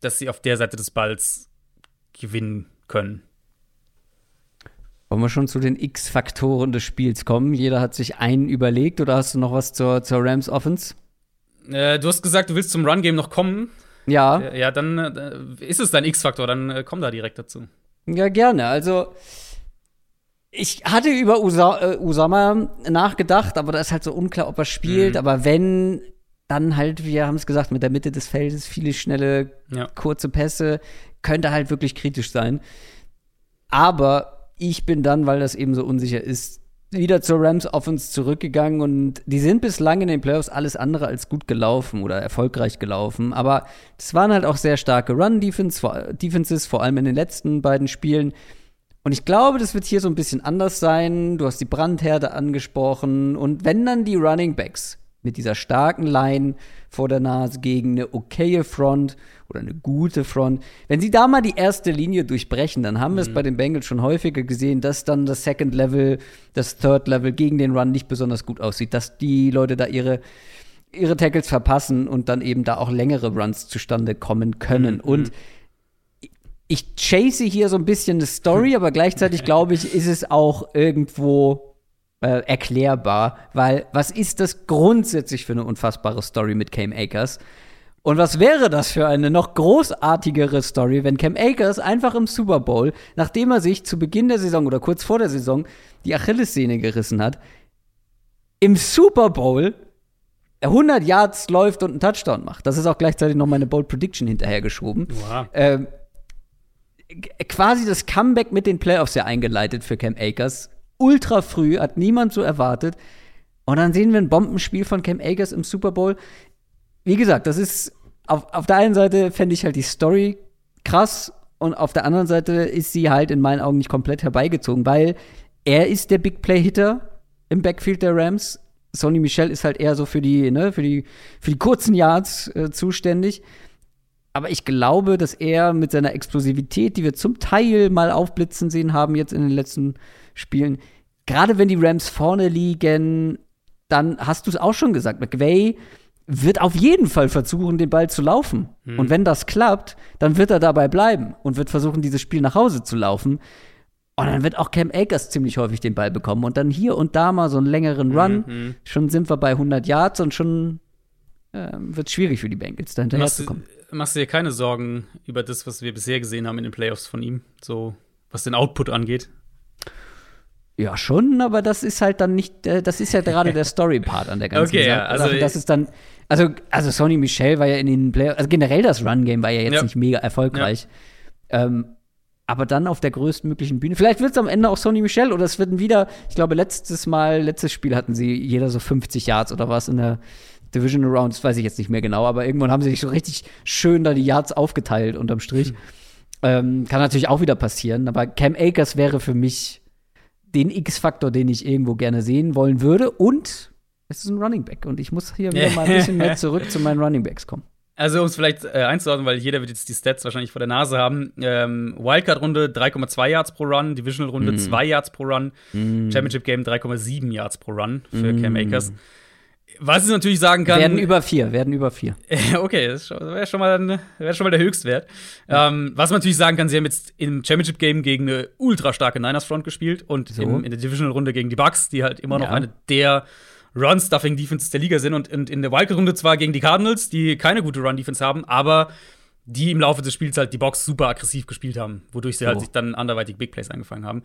dass sie auf der Seite des Balls gewinnen können. Wollen wir schon zu den X-Faktoren des Spiels kommen? Jeder hat sich einen überlegt oder hast du noch was zur, zur Rams Offense? Äh, du hast gesagt, du willst zum Run-Game noch kommen. Ja, Äh, ja, dann äh, ist es dein X-Faktor, dann äh, komm da direkt dazu. ja, gerne. Also, ich hatte über Usa Usama nachgedacht, aber da ist halt so unklar, ob er spielt. Mhm. Aber wenn, dann halt, wir haben es gesagt, mit der Mitte des Feldes, viele schnelle, Ja. kurze Pässe, könnte halt wirklich kritisch sein. Aber ich bin dann, weil das eben so unsicher ist, wieder zur Rams Offense zurückgegangen und die sind bislang in den Playoffs alles andere als gut gelaufen oder erfolgreich gelaufen. Aber es waren halt auch sehr starke Run-Defenses, vor allem in den letzten beiden Spielen. Und ich glaube, das wird hier so ein bisschen anders sein. Du hast die Brandherde angesprochen. Und wenn dann die Running Backs mit dieser starken Line vor der Nase gegen eine okaye Front oder eine gute Front. Wenn sie da mal die erste Linie durchbrechen, dann haben wir es mhm. bei den Bengals schon häufiger gesehen, dass dann das Second Level, das Third Level gegen den Run nicht besonders gut aussieht, dass die Leute da ihre ihre Tackles verpassen und dann eben da auch längere Runs zustande kommen können. Mhm. Und ich chase hier so ein bisschen eine Story, aber gleichzeitig glaube ich, ist es auch irgendwo äh, erklärbar, weil was ist das grundsätzlich für eine unfassbare Story mit Cam Akers? Und was wäre das für eine noch großartigere Story, wenn Cam Akers einfach im Super Bowl, nachdem er sich zu Beginn der Saison oder kurz vor der Saison die Achillessehne gerissen hat, im Super Bowl 100 Yards läuft und einen Touchdown macht. Das ist auch gleichzeitig noch meine Bold Prediction hinterhergeschoben. Wow. Ähm, quasi das Comeback mit den Playoffs ja eingeleitet für Cam Akers ultra früh, hat niemand so erwartet. Und dann sehen wir ein Bombenspiel von Cam Akers im Super Bowl. Wie gesagt, das ist auf, auf der einen Seite fände ich halt die Story krass und auf der anderen Seite ist sie halt in meinen Augen nicht komplett herbeigezogen, weil er ist der Big Play Hitter im Backfield der Rams. Sonny Michel ist halt eher so für die, ne, für die, für die kurzen Yards äh, zuständig. Aber ich glaube, dass er mit seiner Explosivität, die wir zum Teil mal aufblitzen sehen haben jetzt in den letzten Spielen, gerade wenn die Rams vorne liegen, dann hast du es auch schon gesagt, McVay wird auf jeden Fall versuchen, den Ball zu laufen. Mhm. Und wenn das klappt, dann wird er dabei bleiben und wird versuchen, dieses Spiel nach Hause zu laufen. Und dann wird auch Cam Akers ziemlich häufig den Ball bekommen. Und dann hier und da mal so einen längeren Run. Mhm. Schon sind wir bei 100 Yards und schon äh, wird es schwierig für die Bengals, da hinterher zu kommen. Machst du dir keine Sorgen über das, was wir bisher gesehen haben in den Playoffs von ihm? So, was den Output angeht? Ja, schon, aber das ist halt dann nicht, äh, das ist ja gerade der Story-Part an der ganzen okay, Sache. Ja, also das ist dann, also, also Sony Michel war ja in den Playoffs, also generell das Run-Game war ja jetzt ja. nicht mega erfolgreich. Ja. Ähm, aber dann auf der größtmöglichen Bühne. Vielleicht wird es am Ende auch Sony Michel oder es wird wieder, ich glaube, letztes Mal, letztes Spiel hatten sie jeder so 50 Yards oder was in der Division Round, das weiß ich jetzt nicht mehr genau, aber irgendwann haben sie sich so richtig schön da die Yards aufgeteilt unterm Strich. Hm. Ähm, kann natürlich auch wieder passieren, aber Cam Akers wäre für mich den X-Faktor, den ich irgendwo gerne sehen wollen würde. Und es ist ein Running Back. Und ich muss hier wieder mal ein bisschen mehr zurück zu meinen Running Backs kommen. Also, um es vielleicht äh, einzuordnen, weil jeder wird jetzt die Stats wahrscheinlich vor der Nase haben. Ähm, Wildcard-Runde 3,2 Yards pro Run, Divisional-Runde mm. 2 Yards pro Run, mm. Championship-Game 3,7 Yards pro Run für mm. Cam Akers. Was ich natürlich sagen kann. Werden über vier, werden über vier. okay, das wäre schon, mal, wär schon mal der Höchstwert. Ja. Ähm, was man natürlich sagen kann, sie haben jetzt im Championship-Game gegen eine ultra starke Niners-Front gespielt und so. im, in der Divisional-Runde gegen die Bucks, die halt immer noch ja. eine der Run-Stuffing-Defenses der Liga sind und in, in der Wildcard-Runde zwar gegen die Cardinals, die keine gute Run-Defense haben, aber die im Laufe des Spiels halt die Box super aggressiv gespielt haben, wodurch sie halt oh. halt sich dann anderweitig Big Plays angefangen haben.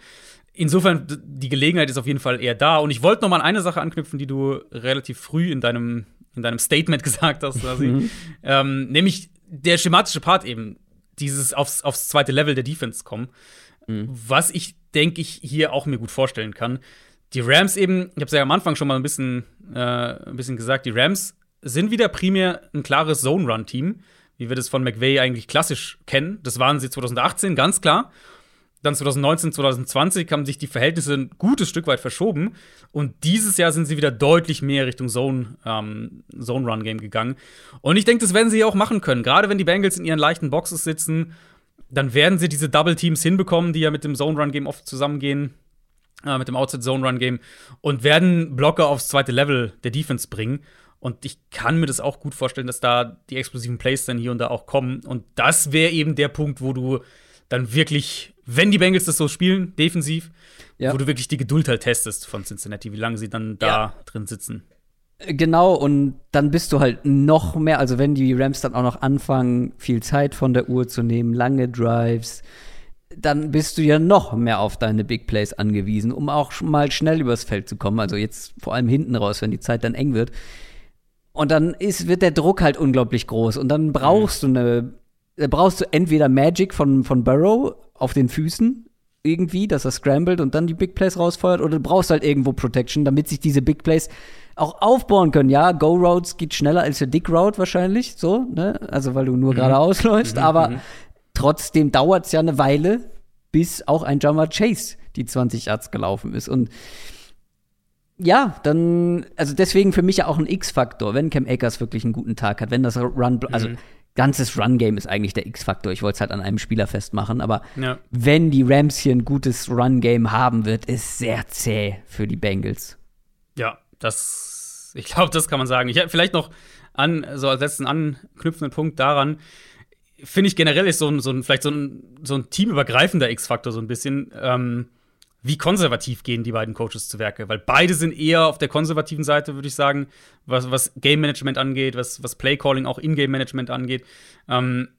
Insofern, die Gelegenheit ist auf jeden Fall eher da. Und ich wollte noch mal an eine Sache anknüpfen, die du relativ früh in deinem, in deinem Statement gesagt hast, mhm. ähm, nämlich der schematische Part eben, dieses aufs, aufs zweite Level der Defense kommen. Mhm. Was ich, denke ich, hier auch mir gut vorstellen kann. Die Rams eben, ich habe es ja am Anfang schon mal ein bisschen, äh, ein bisschen gesagt, die Rams sind wieder primär ein klares Zone-Run-Team wie wir das von McVay eigentlich klassisch kennen. Das waren sie 2018, ganz klar. Dann 2019, 2020 haben sich die Verhältnisse ein gutes Stück weit verschoben. Und dieses Jahr sind sie wieder deutlich mehr Richtung Zone, ähm, Zone Run Game gegangen. Und ich denke, das werden sie auch machen können. Gerade wenn die Bengals in ihren leichten Boxes sitzen, dann werden sie diese Double Teams hinbekommen, die ja mit dem Zone Run Game oft zusammengehen, äh, mit dem Outside Zone Run Game und werden Blocker aufs zweite Level der Defense bringen. Und ich kann mir das auch gut vorstellen, dass da die explosiven Plays dann hier und da auch kommen. Und das wäre eben der Punkt, wo du dann wirklich, wenn die Bengals das so spielen, defensiv, ja. wo du wirklich die Geduld halt testest von Cincinnati, wie lange sie dann da ja. drin sitzen. Genau, und dann bist du halt noch mehr, also wenn die Rams dann auch noch anfangen, viel Zeit von der Uhr zu nehmen, lange Drives, dann bist du ja noch mehr auf deine Big Plays angewiesen, um auch mal schnell übers Feld zu kommen. Also jetzt vor allem hinten raus, wenn die Zeit dann eng wird. Und dann ist, wird der Druck halt unglaublich groß. Und dann brauchst du eine, brauchst du entweder Magic von, von Burrow auf den Füßen, irgendwie, dass er scrambled und dann die Big Plays rausfeuert, oder du brauchst halt irgendwo Protection, damit sich diese Big Plays auch aufbauen können. Ja, Go Routes geht schneller als der Dick Route wahrscheinlich, so, ne? Also weil du nur mhm. geradeaus läufst, mhm, aber mhm. trotzdem dauert es ja eine Weile, bis auch ein Jammer Chase die 20 Yards gelaufen ist. Und ja, dann, also deswegen für mich ja auch ein X-Faktor, wenn Cam Akers wirklich einen guten Tag hat, wenn das Run, also mhm. ganzes Run-Game ist eigentlich der X-Faktor. Ich wollte es halt an einem Spieler festmachen, aber ja. wenn die Rams hier ein gutes Run-Game haben wird, ist sehr zäh für die Bengals. Ja, das, ich glaube, das kann man sagen. Ich vielleicht noch an, so als letzten anknüpfenden Punkt daran, finde ich generell ist so ein, so ein vielleicht so ein, so ein teamübergreifender X-Faktor so ein bisschen. Ähm, wie konservativ gehen die beiden Coaches zu Werke? Weil beide sind eher auf der konservativen Seite, würde ich sagen, was, was Game Management angeht, was, was Play Calling auch In-Game Management angeht. Ähm,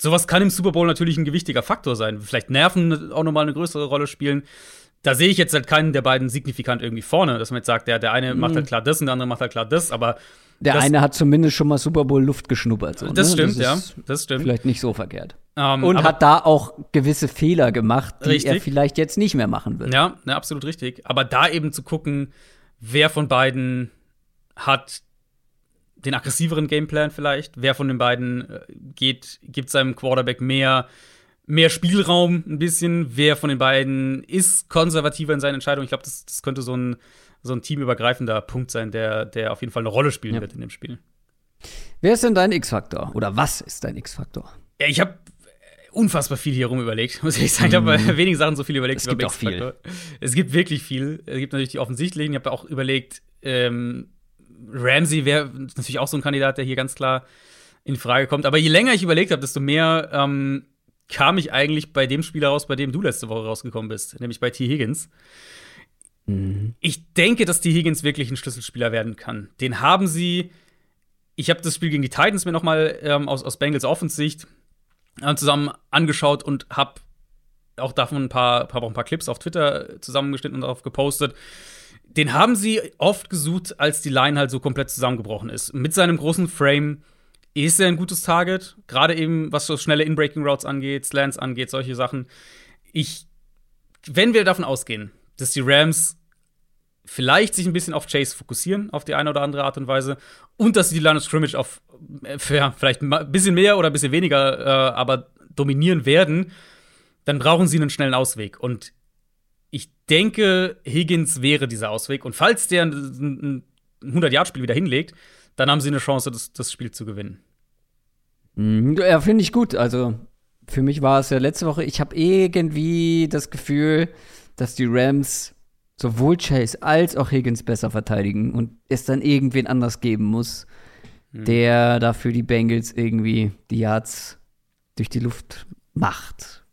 sowas kann im Super Bowl natürlich ein gewichtiger Faktor sein. Vielleicht Nerven auch nochmal eine größere Rolle spielen. Da sehe ich jetzt halt keinen der beiden signifikant irgendwie vorne, dass man jetzt sagt, der, der eine mhm. macht halt klar das und der andere macht halt klar das, aber der das, eine hat zumindest schon mal Super Bowl Luft geschnuppert. So, das ne? stimmt, das ja. Das stimmt. Vielleicht nicht so verkehrt. Ähm, und hat da auch gewisse Fehler gemacht, die richtig. er vielleicht jetzt nicht mehr machen wird. Ja, ja, absolut richtig. Aber da eben zu gucken, wer von beiden hat den aggressiveren Gameplan vielleicht, wer von den beiden äh, geht, gibt seinem Quarterback mehr, mehr Spielraum ein bisschen, wer von den beiden ist konservativer in seinen Entscheidungen. Ich glaube, das, das könnte so ein so ein teamübergreifender Punkt sein, der, der auf jeden Fall eine Rolle spielen ja. wird in dem Spiel. Wer ist denn dein X-Faktor? Oder was ist dein X-Faktor? Ja, ich habe unfassbar viel hier rum überlegt, muss ich sagen. Ich habe bei wenigen Sachen so viel überlegt. Es gibt auch viel. Es gibt wirklich viel. Es gibt natürlich die offensichtlichen. Ich habe auch überlegt, ähm, Ramsey wäre natürlich auch so ein Kandidat, der hier ganz klar in Frage kommt. Aber je länger ich überlegt habe, desto mehr ähm, kam ich eigentlich bei dem Spieler raus, bei dem du letzte Woche rausgekommen bist, nämlich bei T. Higgins. Mhm. Ich denke, dass die Higgins wirklich ein Schlüsselspieler werden kann. Den haben sie. Ich habe das Spiel gegen die Titans mir noch mal ähm, aus, aus Bengals Offensicht zusammen angeschaut und habe auch davon ein paar, paar, ein paar Clips auf Twitter zusammengeschnitten und darauf gepostet. Den haben sie oft gesucht, als die Line halt so komplett zusammengebrochen ist. Mit seinem großen Frame ist er ein gutes Target, gerade eben was so schnelle In-Breaking Routes angeht, Slants angeht, solche Sachen. Ich, wenn wir davon ausgehen, dass die Rams vielleicht sich ein bisschen auf Chase fokussieren, auf die eine oder andere Art und Weise. Und dass sie die Line of Scrimmage auf ja, vielleicht ein bisschen mehr oder ein bisschen weniger, äh, aber dominieren werden, dann brauchen sie einen schnellen Ausweg. Und ich denke, Higgins wäre dieser Ausweg. Und falls der ein 100-Yard-Spiel wieder hinlegt, dann haben sie eine Chance, das, das Spiel zu gewinnen. Mhm, ja, finde ich gut. Also, für mich war es ja letzte Woche, ich habe irgendwie das Gefühl, dass die Rams sowohl Chase als auch Higgins besser verteidigen und es dann irgendwen anders geben muss, mhm. der dafür die Bengals irgendwie die Yards durch die Luft macht.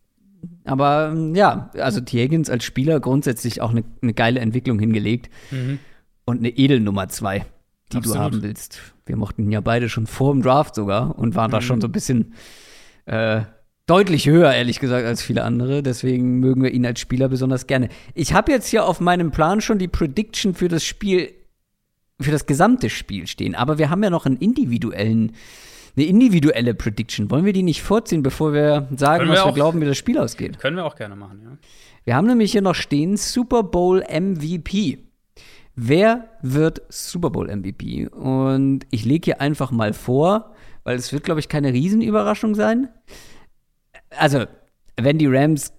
Aber ja, also. Higgins als Spieler grundsätzlich auch eine ne geile Entwicklung hingelegt mhm. und eine Edelnummer zwei, die Absolut. du haben willst. Wir mochten ihn ja beide schon vor dem Draft sogar und waren mhm. da schon so ein bisschen äh, deutlich höher, ehrlich gesagt, als viele andere. Deswegen mögen wir ihn als Spieler besonders gerne. Ich habe jetzt hier auf meinem Plan schon die Prediction für das Spiel, für das gesamte Spiel stehen. Aber wir haben ja noch einen individuellen, eine individuelle Prediction. Wollen wir die nicht vorziehen, bevor wir sagen, wir was auch, wir glauben, wie das Spiel ausgeht? Können wir auch gerne machen, ja. Wir haben nämlich hier noch stehen Super Bowl MVP. Wer wird Super Bowl MVP? Und ich lege hier einfach mal vor, weil es wird, glaube ich, keine Riesenüberraschung sein also, wenn die Rams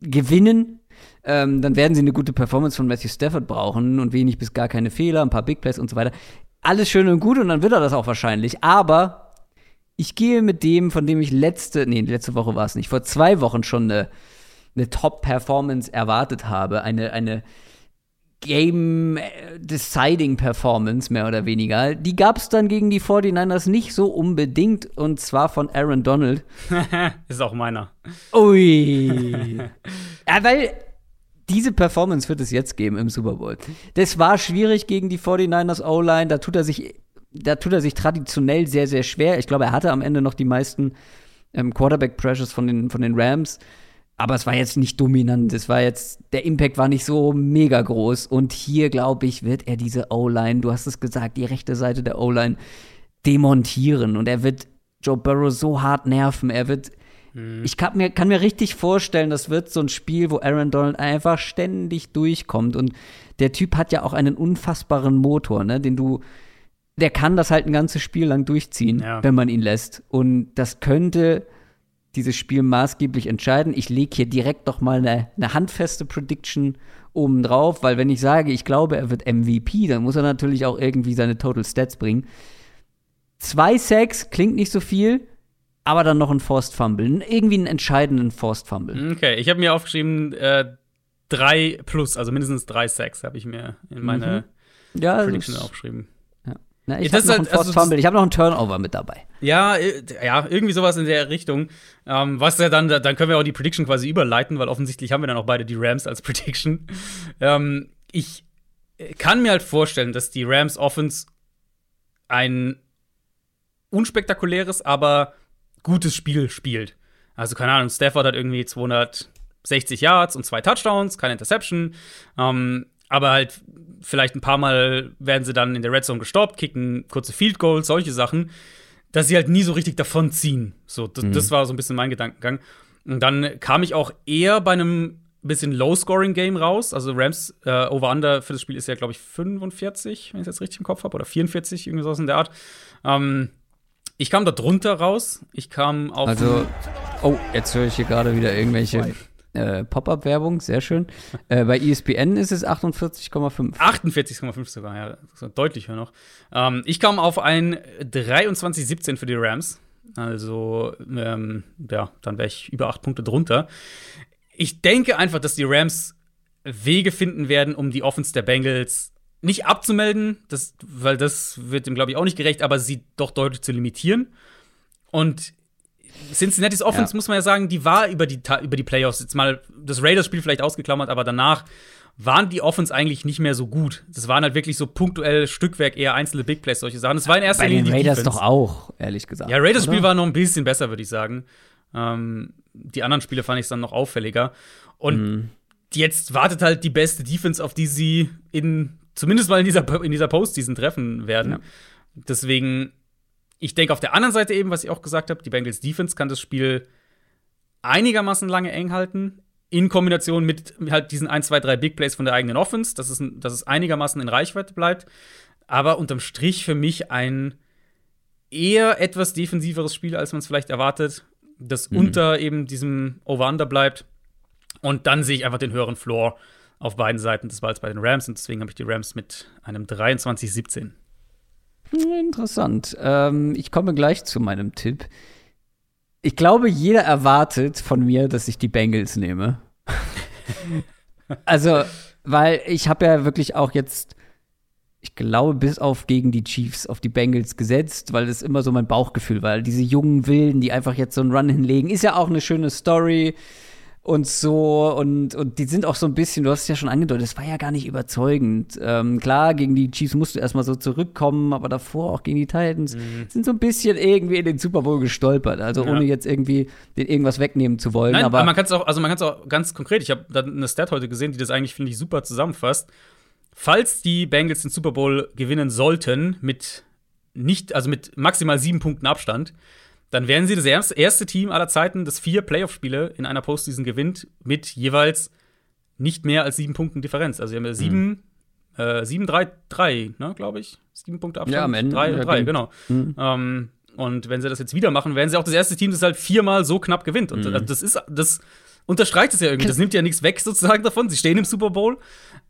gewinnen, ähm, dann werden sie eine gute Performance von Matthew Stafford brauchen und wenig bis gar keine Fehler, ein paar Big Plays und so weiter. Alles schön und gut und dann wird er das auch wahrscheinlich. Aber ich gehe mit dem, von dem ich letzte, nee, letzte Woche war es nicht, vor zwei Wochen schon eine, eine Top-Performance erwartet habe. Eine, eine Game-Deciding-Performance, mehr oder weniger. Die gab es dann gegen die 49ers nicht so unbedingt, und zwar von Aaron Donald. Ist auch meiner. Ui. ja, weil diese Performance wird es jetzt geben im Super Bowl. Das war schwierig gegen die 49ers O-Line. Da tut er sich, da tut er sich traditionell sehr, sehr schwer. Ich glaube, er hatte am Ende noch die meisten ähm, Quarterback-Pressures von den, von den Rams aber es war jetzt nicht dominant. Es war jetzt, der Impact war nicht so mega groß. Und hier, glaube ich, wird er diese O-Line, du hast es gesagt, die rechte Seite der O-Line demontieren. Und er wird Joe Burrow so hart nerven. Er wird Mhm. Ich kann mir, kann mir richtig vorstellen, das wird so ein Spiel, wo Aaron Donald einfach ständig durchkommt. Und der Typ hat ja auch einen unfassbaren Motor, ne, den du der kann das halt ein ganzes Spiel lang durchziehen, ja. wenn man ihn lässt. Und das könnte dieses Spiel maßgeblich entscheiden. Ich lege hier direkt noch mal eine, eine handfeste Prediction oben drauf, weil wenn ich sage, ich glaube, er wird MVP, dann muss er natürlich auch irgendwie seine Total Stats bringen. Zwei Sacks klingt nicht so viel, aber dann noch ein Forced Fumble, irgendwie einen entscheidenden Forced Fumble. Okay, ich habe mir aufgeschrieben äh, drei plus, also mindestens drei Sacks habe ich mir in meine mhm. ja, Prediction aufgeschrieben. Na, ich ja, habe noch halt, also, Fumble, ich habe noch einen Turnover mit dabei. Ja, äh, ja, irgendwie sowas in der Richtung. Ähm, was ja dann, dann können wir auch die Prediction quasi überleiten, weil offensichtlich haben wir dann auch beide die Rams als Prediction. Ähm, ich kann mir halt vorstellen, dass die Rams Offense ein unspektakuläres, aber gutes Spiel spielt. Also keine Ahnung, Stafford hat irgendwie 260 Yards und zwei Touchdowns, keine Interception. Ähm, aber halt vielleicht ein paar Mal werden sie dann in der Red Zone gestoppt, kicken kurze Field Goals, solche Sachen, dass sie halt nie so richtig davon ziehen. So, das, mhm. das war so ein bisschen mein Gedankengang. Und dann kam ich auch eher bei einem bisschen Low-Scoring-Game raus. Also Rams äh, Over-Under für das Spiel ist ja, glaube ich, 45, wenn ich das richtig im Kopf habe, oder 44, irgendwie sowas in der Art. Ähm, ich kam da drunter raus. Ich kam auf. Also, oh, jetzt höre ich hier gerade wieder irgendwelche äh, Pop-up-Werbung, sehr schön. Äh, bei ESPN ist es 48,5. 48,5 sogar, ja, deutlich höher noch. Ähm, ich kam auf ein 23,17 für die Rams. Also, ähm, ja, dann wäre ich über acht Punkte drunter. Ich denke einfach, dass die Rams Wege finden werden, um die Offense der Bengals nicht abzumelden, das, weil das wird dem, glaube ich, auch nicht gerecht, aber sie doch deutlich zu limitieren. Und Cincinnati's Offense, ja. muss man ja sagen, die war über die, über die Playoffs jetzt mal das Raiders-Spiel vielleicht ausgeklammert, aber danach waren die Offense eigentlich nicht mehr so gut. Das waren halt wirklich so punktuell Stückwerk, eher einzelne Big Plays, solche Sachen. Das war in erster Bei Linie den Raiders doch auch, ehrlich gesagt. Ja, Raiders-Spiel war noch ein bisschen besser, würde ich sagen. Ähm, die anderen Spiele fand ich dann noch auffälliger. Und mhm. jetzt wartet halt die beste Defense, auf die sie in, zumindest mal in dieser, in dieser Postseason treffen werden. Ja. Deswegen ich denke auf der anderen Seite eben, was ich auch gesagt habe, die Bengals Defense kann das Spiel einigermaßen lange eng halten. In Kombination mit halt diesen 1, 2, 3 Big Plays von der eigenen Offense, dass es, dass es einigermaßen in Reichweite bleibt. Aber unterm Strich für mich ein eher etwas defensiveres Spiel, als man es vielleicht erwartet, das mhm. unter eben diesem Over-Under bleibt. Und dann sehe ich einfach den höheren Floor auf beiden Seiten des Balls bei den Rams. Und deswegen habe ich die Rams mit einem 23-17. Interessant. Ähm, ich komme gleich zu meinem Tipp. Ich glaube, jeder erwartet von mir, dass ich die Bengals nehme. also, weil ich habe ja wirklich auch jetzt, ich glaube, bis auf gegen die Chiefs auf die Bengals gesetzt, weil das immer so mein Bauchgefühl war. Diese jungen Wilden, die einfach jetzt so einen Run hinlegen, ist ja auch eine schöne Story und so und, und die sind auch so ein bisschen, du hast es ja schon angedeutet, das war ja gar nicht überzeugend. Ähm, klar, gegen die Chiefs musst du erstmal so zurückkommen, aber davor auch gegen die Titans mhm. sind so ein bisschen irgendwie in den Super Bowl gestolpert. Also ja. ohne jetzt irgendwie den irgendwas wegnehmen zu wollen. Nein, aber, aber man kann es auch, also man kann es auch ganz konkret, ich habe da eine Stat heute gesehen, die das eigentlich, finde ich, super zusammenfasst. Falls die Bengals den Super Bowl gewinnen sollten, mit nicht, also mit maximal sieben Punkten Abstand, dann wären sie das erste Team aller Zeiten, das vier Playoff-Spiele in einer Postseason gewinnt, mit jeweils nicht mehr als sieben Punkten Differenz. Also sie haben ja sieben, mhm. äh, sieben, drei, drei, ne, glaube ich. Sieben Punkte Abstand. Ja, am Ende. Drei, ja, drei genau. Mhm. Ähm, und wenn sie das jetzt wieder machen, wären sie auch das erste Team, das halt viermal so knapp gewinnt. Und mhm. das ist, das unterstreicht es ja irgendwie. Das nimmt ja nichts weg sozusagen davon. Sie stehen im Super Bowl.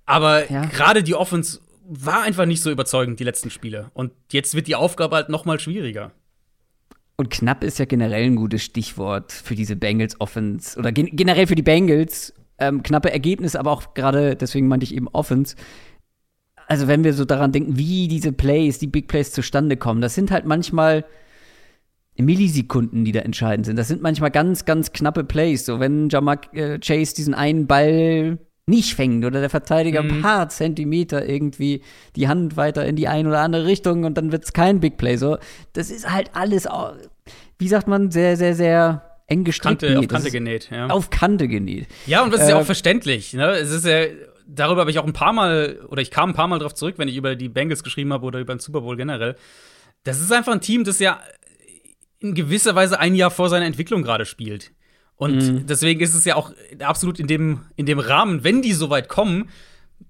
Aber ja. gerade die Offense war einfach nicht so überzeugend, die letzten Spiele. Und jetzt wird die Aufgabe halt noch mal schwieriger. Und knapp ist ja generell ein gutes Stichwort für diese Bengals Offense oder gen generell für die Bengals. Ähm, knappe Ergebnisse, aber auch gerade, deswegen meinte ich eben Offense. Also, wenn wir so daran denken, wie diese Plays, die Big Plays zustande kommen, das sind halt manchmal Millisekunden, die da entscheidend sind. Das sind manchmal ganz, ganz knappe Plays. So, wenn Jamak äh, Chase diesen einen Ball nicht fängt oder der Verteidiger mhm. ein paar Zentimeter irgendwie die Hand weiter in die eine oder andere Richtung und dann wird es kein Big Play. So, das ist halt alles, wie sagt man, sehr, sehr, sehr eng gestrickt. Kante, auf Kante genäht, ja. Auf Kante genäht. Ja, und das ist ja auch äh, verständlich. Ne? Es ist ja, darüber habe ich auch ein paar Mal, oder ich kam ein paar Mal drauf zurück, wenn ich über die Bengals geschrieben habe oder über den Super Bowl generell. Das ist einfach ein Team, das ja in gewisser Weise ein Jahr vor seiner Entwicklung gerade spielt. Und mhm. deswegen ist es ja auch absolut in dem, in dem Rahmen, wenn die so weit kommen,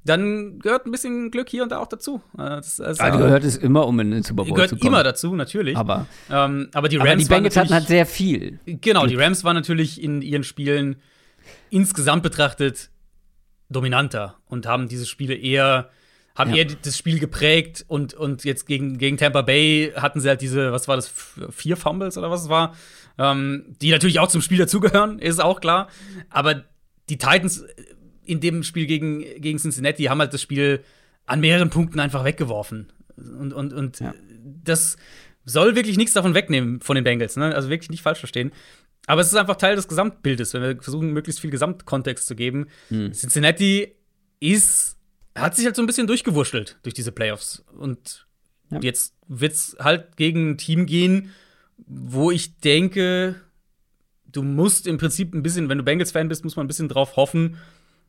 dann gehört ein bisschen Glück hier und da auch dazu. Äh, das, das also gehört es immer, um in den Super Bowl gehört zu kommen. immer dazu, natürlich. Aber, ähm, aber die Rams aber die Bengals hatten halt sehr viel. Genau, die Rams waren natürlich in ihren Spielen insgesamt betrachtet dominanter und haben diese Spiele eher haben ja. eher das Spiel geprägt und, und jetzt gegen, gegen Tampa Bay hatten sie halt diese, was war das, vier Fumbles oder was es war, ähm, die natürlich auch zum Spiel dazugehören, ist auch klar. Aber die Titans in dem Spiel gegen, gegen Cincinnati haben halt das Spiel an mehreren Punkten einfach weggeworfen. Und, und, und ja. das soll wirklich nichts davon wegnehmen von den Bengals. Ne? Also wirklich nicht falsch verstehen. Aber es ist einfach Teil des Gesamtbildes, wenn wir versuchen, möglichst viel Gesamtkontext zu geben. Hm. Cincinnati ist, hat sich halt so ein bisschen durchgewurschtelt durch diese Playoffs. Und ja. jetzt wird es halt gegen ein Team gehen, wo ich denke, du musst im Prinzip ein bisschen, wenn du Bengals-Fan bist, muss man ein bisschen drauf hoffen,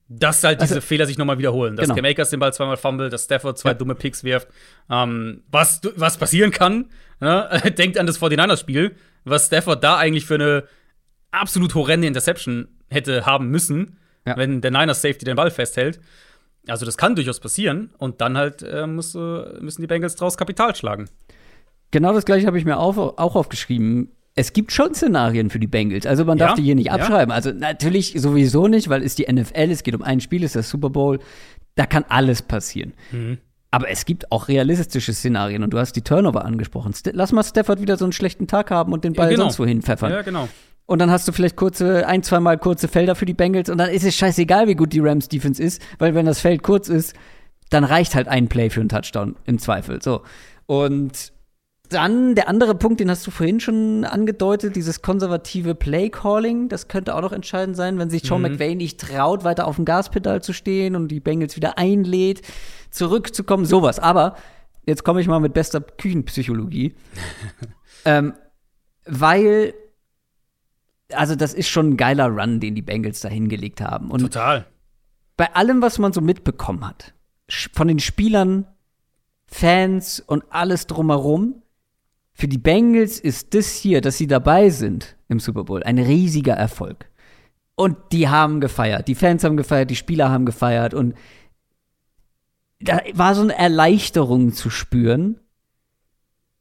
dass halt diese also, Fehler sich nochmal wiederholen. Dass genau. Cam Akers den Ball zweimal fummelt, dass Stafford zwei ja. dumme Picks wirft. Ähm, was, was passieren kann, ne? denkt an das 49ers-Spiel, was Stafford da eigentlich für eine absolut horrende Interception hätte haben müssen, ja. wenn der Niners Safety den Ball festhält. Also das kann durchaus passieren und dann halt äh, muss, äh, müssen die Bengals draus Kapital schlagen. Genau das gleiche habe ich mir auch, auch aufgeschrieben es gibt schon Szenarien für die Bengals. Also man darf ja, die hier nicht abschreiben. Ja. Also natürlich sowieso nicht, weil es die NFL, es geht um ein Spiel, es ist der Super Bowl. Da kann alles passieren. Mhm. Aber es gibt auch realistische Szenarien und du hast die Turnover angesprochen. Lass mal Stafford wieder so einen schlechten Tag haben und den Ball ja, genau. sonst wohin pfeffern. Ja, genau. Und dann hast du vielleicht kurze, ein, zweimal kurze Felder für die Bengals und dann ist es scheißegal, wie gut die Rams Defense ist, weil wenn das Feld kurz ist, dann reicht halt ein Play für einen Touchdown im Zweifel. So. Und dann der andere Punkt, den hast du vorhin schon angedeutet, dieses konservative Play-Calling, das könnte auch noch entscheidend sein, wenn sich Sean mhm. McVay nicht traut, weiter auf dem Gaspedal zu stehen und die Bengals wieder einlädt, zurückzukommen, sowas. Aber jetzt komme ich mal mit bester Küchenpsychologie. ähm, weil, also das ist schon ein geiler Run, den die Bengals da hingelegt haben. Und Total. Bei allem, was man so mitbekommen hat, von den Spielern, Fans und alles drumherum, für die Bengals ist das hier, dass sie dabei sind im Super Bowl, ein riesiger Erfolg. Und die haben gefeiert. Die Fans haben gefeiert, die Spieler haben gefeiert. Und da war so eine Erleichterung zu spüren,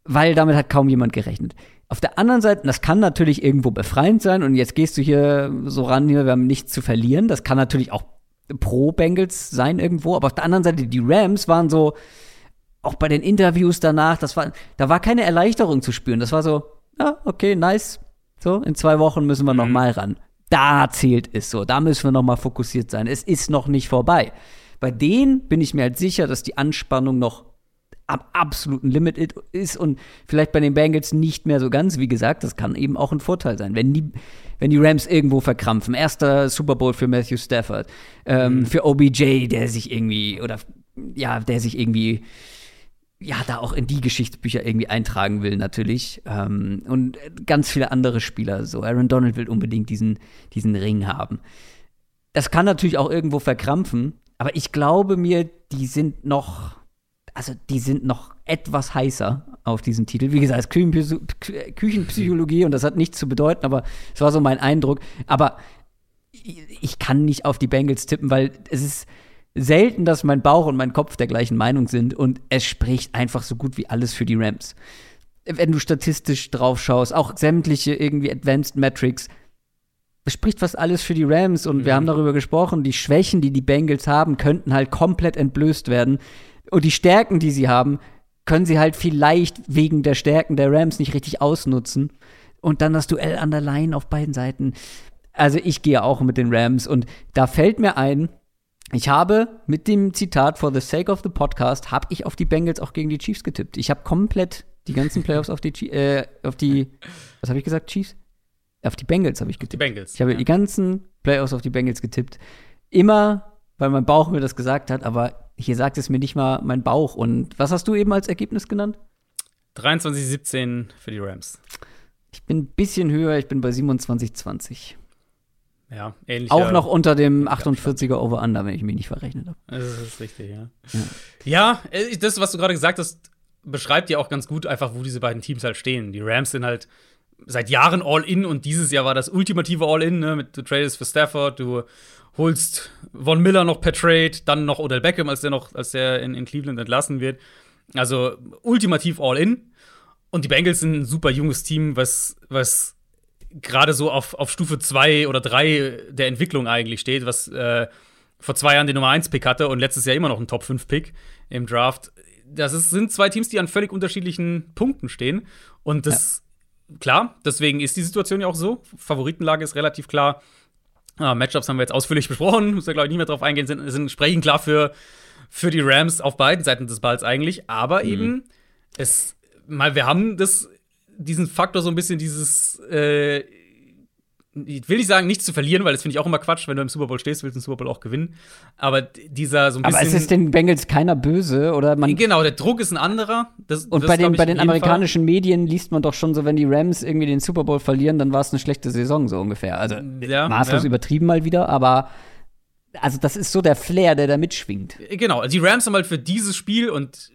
weil damit hat kaum jemand gerechnet. Auf der anderen Seite, das kann natürlich irgendwo befreiend sein. Und jetzt gehst du hier so ran, hier, wir haben nichts zu verlieren. Das kann natürlich auch pro Bengals sein irgendwo. Aber auf der anderen Seite, die Rams waren so, auch bei den Interviews danach, das war, da war keine Erleichterung zu spüren. Das war so, ja, okay, nice. So, in zwei Wochen müssen wir mhm. noch mal ran. Da zählt es so. Da müssen wir noch mal fokussiert sein. Es ist noch nicht vorbei. Bei denen bin ich mir halt sicher, dass die Anspannung noch am absoluten Limit ist und vielleicht bei den Bengals nicht mehr so ganz. Wie gesagt, das kann eben auch ein Vorteil sein, wenn die, wenn die Rams irgendwo verkrampfen. Erster Super Bowl für Matthew Stafford, ähm, mhm. für OBJ, der sich irgendwie oder ja, der sich irgendwie ja, da auch in die Geschichtsbücher irgendwie eintragen will, natürlich. Ähm, und ganz viele andere Spieler. So, Aaron Donald will unbedingt diesen, diesen Ring haben. Das kann natürlich auch irgendwo verkrampfen, aber ich glaube mir, die sind noch, also die sind noch etwas heißer auf diesen Titel. Wie gesagt, Küchenpsychologie und das hat nichts zu bedeuten, aber es war so mein Eindruck. Aber ich kann nicht auf die Bengals tippen, weil es ist selten, dass mein Bauch und mein Kopf der gleichen Meinung sind und es spricht einfach so gut wie alles für die Rams. Wenn du statistisch drauf schaust, auch sämtliche irgendwie Advanced Metrics, es spricht fast alles für die Rams und mhm. wir haben darüber gesprochen, die Schwächen, die die Bengals haben, könnten halt komplett entblößt werden und die Stärken, die sie haben, können sie halt vielleicht wegen der Stärken der Rams nicht richtig ausnutzen. Und dann das Duell an der Line auf beiden Seiten. Also ich gehe auch mit den Rams und da fällt mir ein, ich habe mit dem Zitat For the sake of the podcast habe ich auf die Bengals auch gegen die Chiefs getippt. Ich habe komplett die ganzen Playoffs auf die äh, auf die was habe ich gesagt Chiefs? Auf die Bengals habe ich getippt. Die Bengals. Ich habe ja. die ganzen Playoffs auf die Bengals getippt. Immer, weil mein Bauch mir das gesagt hat, aber hier sagt es mir nicht mal mein Bauch. Und was hast du eben als Ergebnis genannt? 23-17 für die Rams. Ich bin ein bisschen höher, ich bin bei 27-20. Ja, ähnlich. Auch noch unter dem 48er Over-Under, wenn ich mich nicht verrechnet habe. Das ist richtig, ja. ja. Ja, äh, das, was du gerade gesagt hast, beschreibt ja auch ganz gut einfach, wo diese beiden Teams halt stehen. Die Rams sind halt seit Jahren All-In und dieses Jahr war das ultimative All-In, ne? Mit du tradest für Stafford, du holst Von Miller noch per Trade, dann noch Odell Beckham, als der noch, als der in, in Cleveland entlassen wird. Also ultimativ All-In. Und die Bengals sind ein super junges Team, was, was gerade so auf, auf Stufe 2 oder 3 der Entwicklung eigentlich steht, was äh, vor zwei Jahren den Nummer 1-Pick hatte und letztes Jahr immer noch ein Top-5-Pick im Draft. Das ist, sind zwei Teams, die an völlig unterschiedlichen Punkten stehen. Und das, ja. klar, deswegen ist die Situation ja auch so. Favoritenlage ist relativ klar. Ah, Matchups haben wir jetzt ausführlich besprochen, muss da, glaube ich, nicht mehr drauf eingehen, sind, sind entsprechend klar für, für die Rams auf beiden Seiten des Balls eigentlich. Aber mhm. eben, es, mal, wir haben das, diesen Faktor so ein bisschen dieses, äh, ich will nicht sagen, nichts zu verlieren, weil das finde ich auch immer Quatsch, wenn du im Super Bowl stehst, willst du den Super Bowl auch gewinnen. Aber dieser so ein bisschen. Aber es ist den Bengals keiner böse, oder man. Genau, der Druck ist ein anderer. Das, und das bei den, bei den amerikanischen Fall. Medien liest man doch schon so, wenn die Rams irgendwie den Super Bowl verlieren, dann war es eine schlechte Saison, so ungefähr. Also ja, maßlos ja. übertrieben mal wieder, aber. Also, das ist so der Flair, der da mitschwingt. Genau, also die Rams haben halt für dieses Spiel und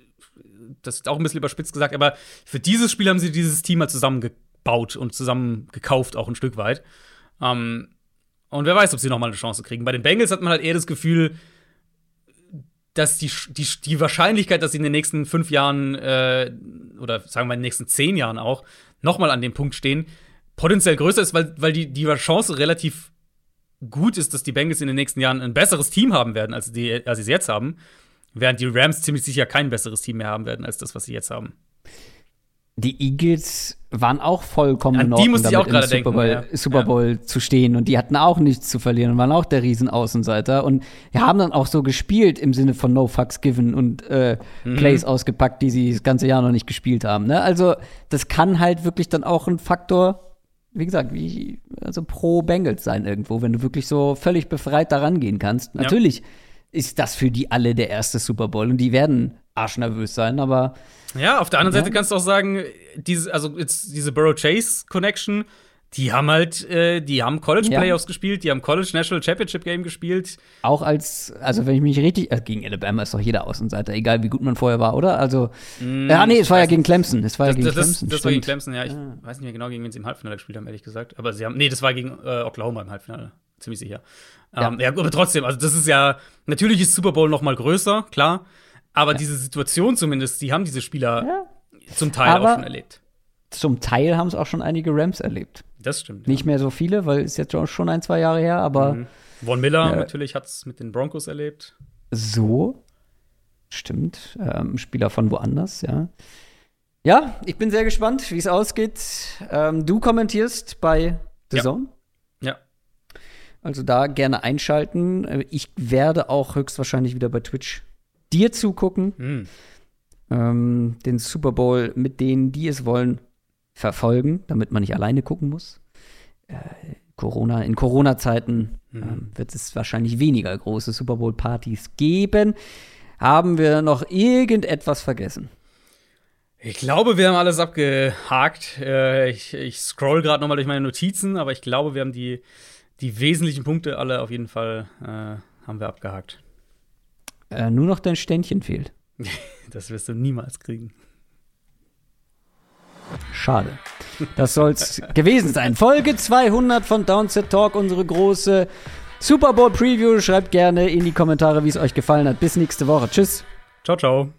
das ist auch ein bisschen überspitzt gesagt, aber für dieses Spiel haben sie dieses Team halt zusammengebaut und zusammen gekauft, auch ein Stück weit. Ähm, und wer weiß, ob sie noch mal eine Chance kriegen. Bei den Bengals hat man halt eher das Gefühl, dass die, die, die Wahrscheinlichkeit, dass sie in den nächsten fünf Jahren äh, oder sagen wir in den nächsten zehn Jahren auch noch mal an dem Punkt stehen, potenziell größer ist, weil, weil die, die Chance relativ gut ist, dass die Bengals in den nächsten Jahren ein besseres Team haben werden, als, die, als sie es jetzt haben. Während die Rams ziemlich sicher kein besseres Team mehr haben werden, als das, was sie jetzt haben die Eagles waren auch vollkommen An die musste ich auch gerade Super Bowl, denken, ja. Super Bowl ja. zu stehen und die hatten auch nichts zu verlieren und waren auch der Riesenaußenseiter und haben dann auch so gespielt im Sinne von No Fucks Given und äh, mhm. Plays ausgepackt, die sie das ganze Jahr noch nicht gespielt haben. Ne? Also das kann halt wirklich dann auch ein Faktor, wie gesagt, wie also pro Bengals sein irgendwo, wenn du wirklich so völlig befreit daran gehen kannst. Ja. Natürlich ist das für die alle der erste Super Bowl und die werden arschnervös sein, aber ja, auf der anderen ja. Seite kannst du auch sagen, diese, also jetzt diese Burrow Chase Connection, die haben halt, äh, die haben College Playoffs ja. gespielt, die haben College National Championship Game gespielt. Auch als, also wenn ich mich richtig, also gegen Alabama ist doch jeder Außenseiter, egal wie gut man vorher war, oder? Also, mm, ja, nee, es war ja gegen Clemson. Es war das, ja gegen das, Clemson. Das, das war gegen Clemson, ja. Ich ja. weiß nicht mehr genau, gegen wen sie im Halbfinale gespielt haben, ehrlich gesagt. Aber sie haben, nee, das war gegen äh, Oklahoma im Halbfinale, ziemlich sicher. Ja. Ähm, ja, aber trotzdem, also das ist ja, natürlich ist Super Bowl noch mal größer, klar. Aber ja. diese Situation zumindest, die haben diese Spieler ja. zum Teil Aber auch schon erlebt. Zum Teil haben es auch schon einige Rams erlebt. Das stimmt. Nicht mehr so viele, weil es jetzt schon ein, zwei Jahre her, aber. Mhm. Von Miller natürlich hat es mit den Broncos erlebt. So. Stimmt. Ähm, Spieler von woanders, ja. Ja, ich bin sehr gespannt, wie es ausgeht. Ähm, du kommentierst bei The. Zone. Also da gerne einschalten. Äh, ich werde auch höchstwahrscheinlich wieder bei Twitch dir zugucken, mhm. ähm, den Super Bowl mit denen, die es wollen, verfolgen, damit man nicht alleine gucken muss. Äh, Corona, in Corona-Zeiten mhm. ähm, wird es wahrscheinlich weniger große Super Bowl-Partys geben. Haben wir noch irgendetwas vergessen? Ich glaube, wir haben alles abgehakt. Äh, ich, ich scroll gerade noch mal durch meine Notizen, aber ich glaube, wir haben die, die wesentlichen Punkte alle auf jeden Fall äh, haben wir abgehakt. Äh, nur noch dein Ständchen fehlt. das wirst du niemals kriegen. Schade. Das soll's gewesen sein. Folge 200 von Downset Talk, unsere große Super Bowl Preview. Schreibt gerne in die Kommentare, wie es euch gefallen hat. Bis nächste Woche. Tschüss. Ciao, ciao.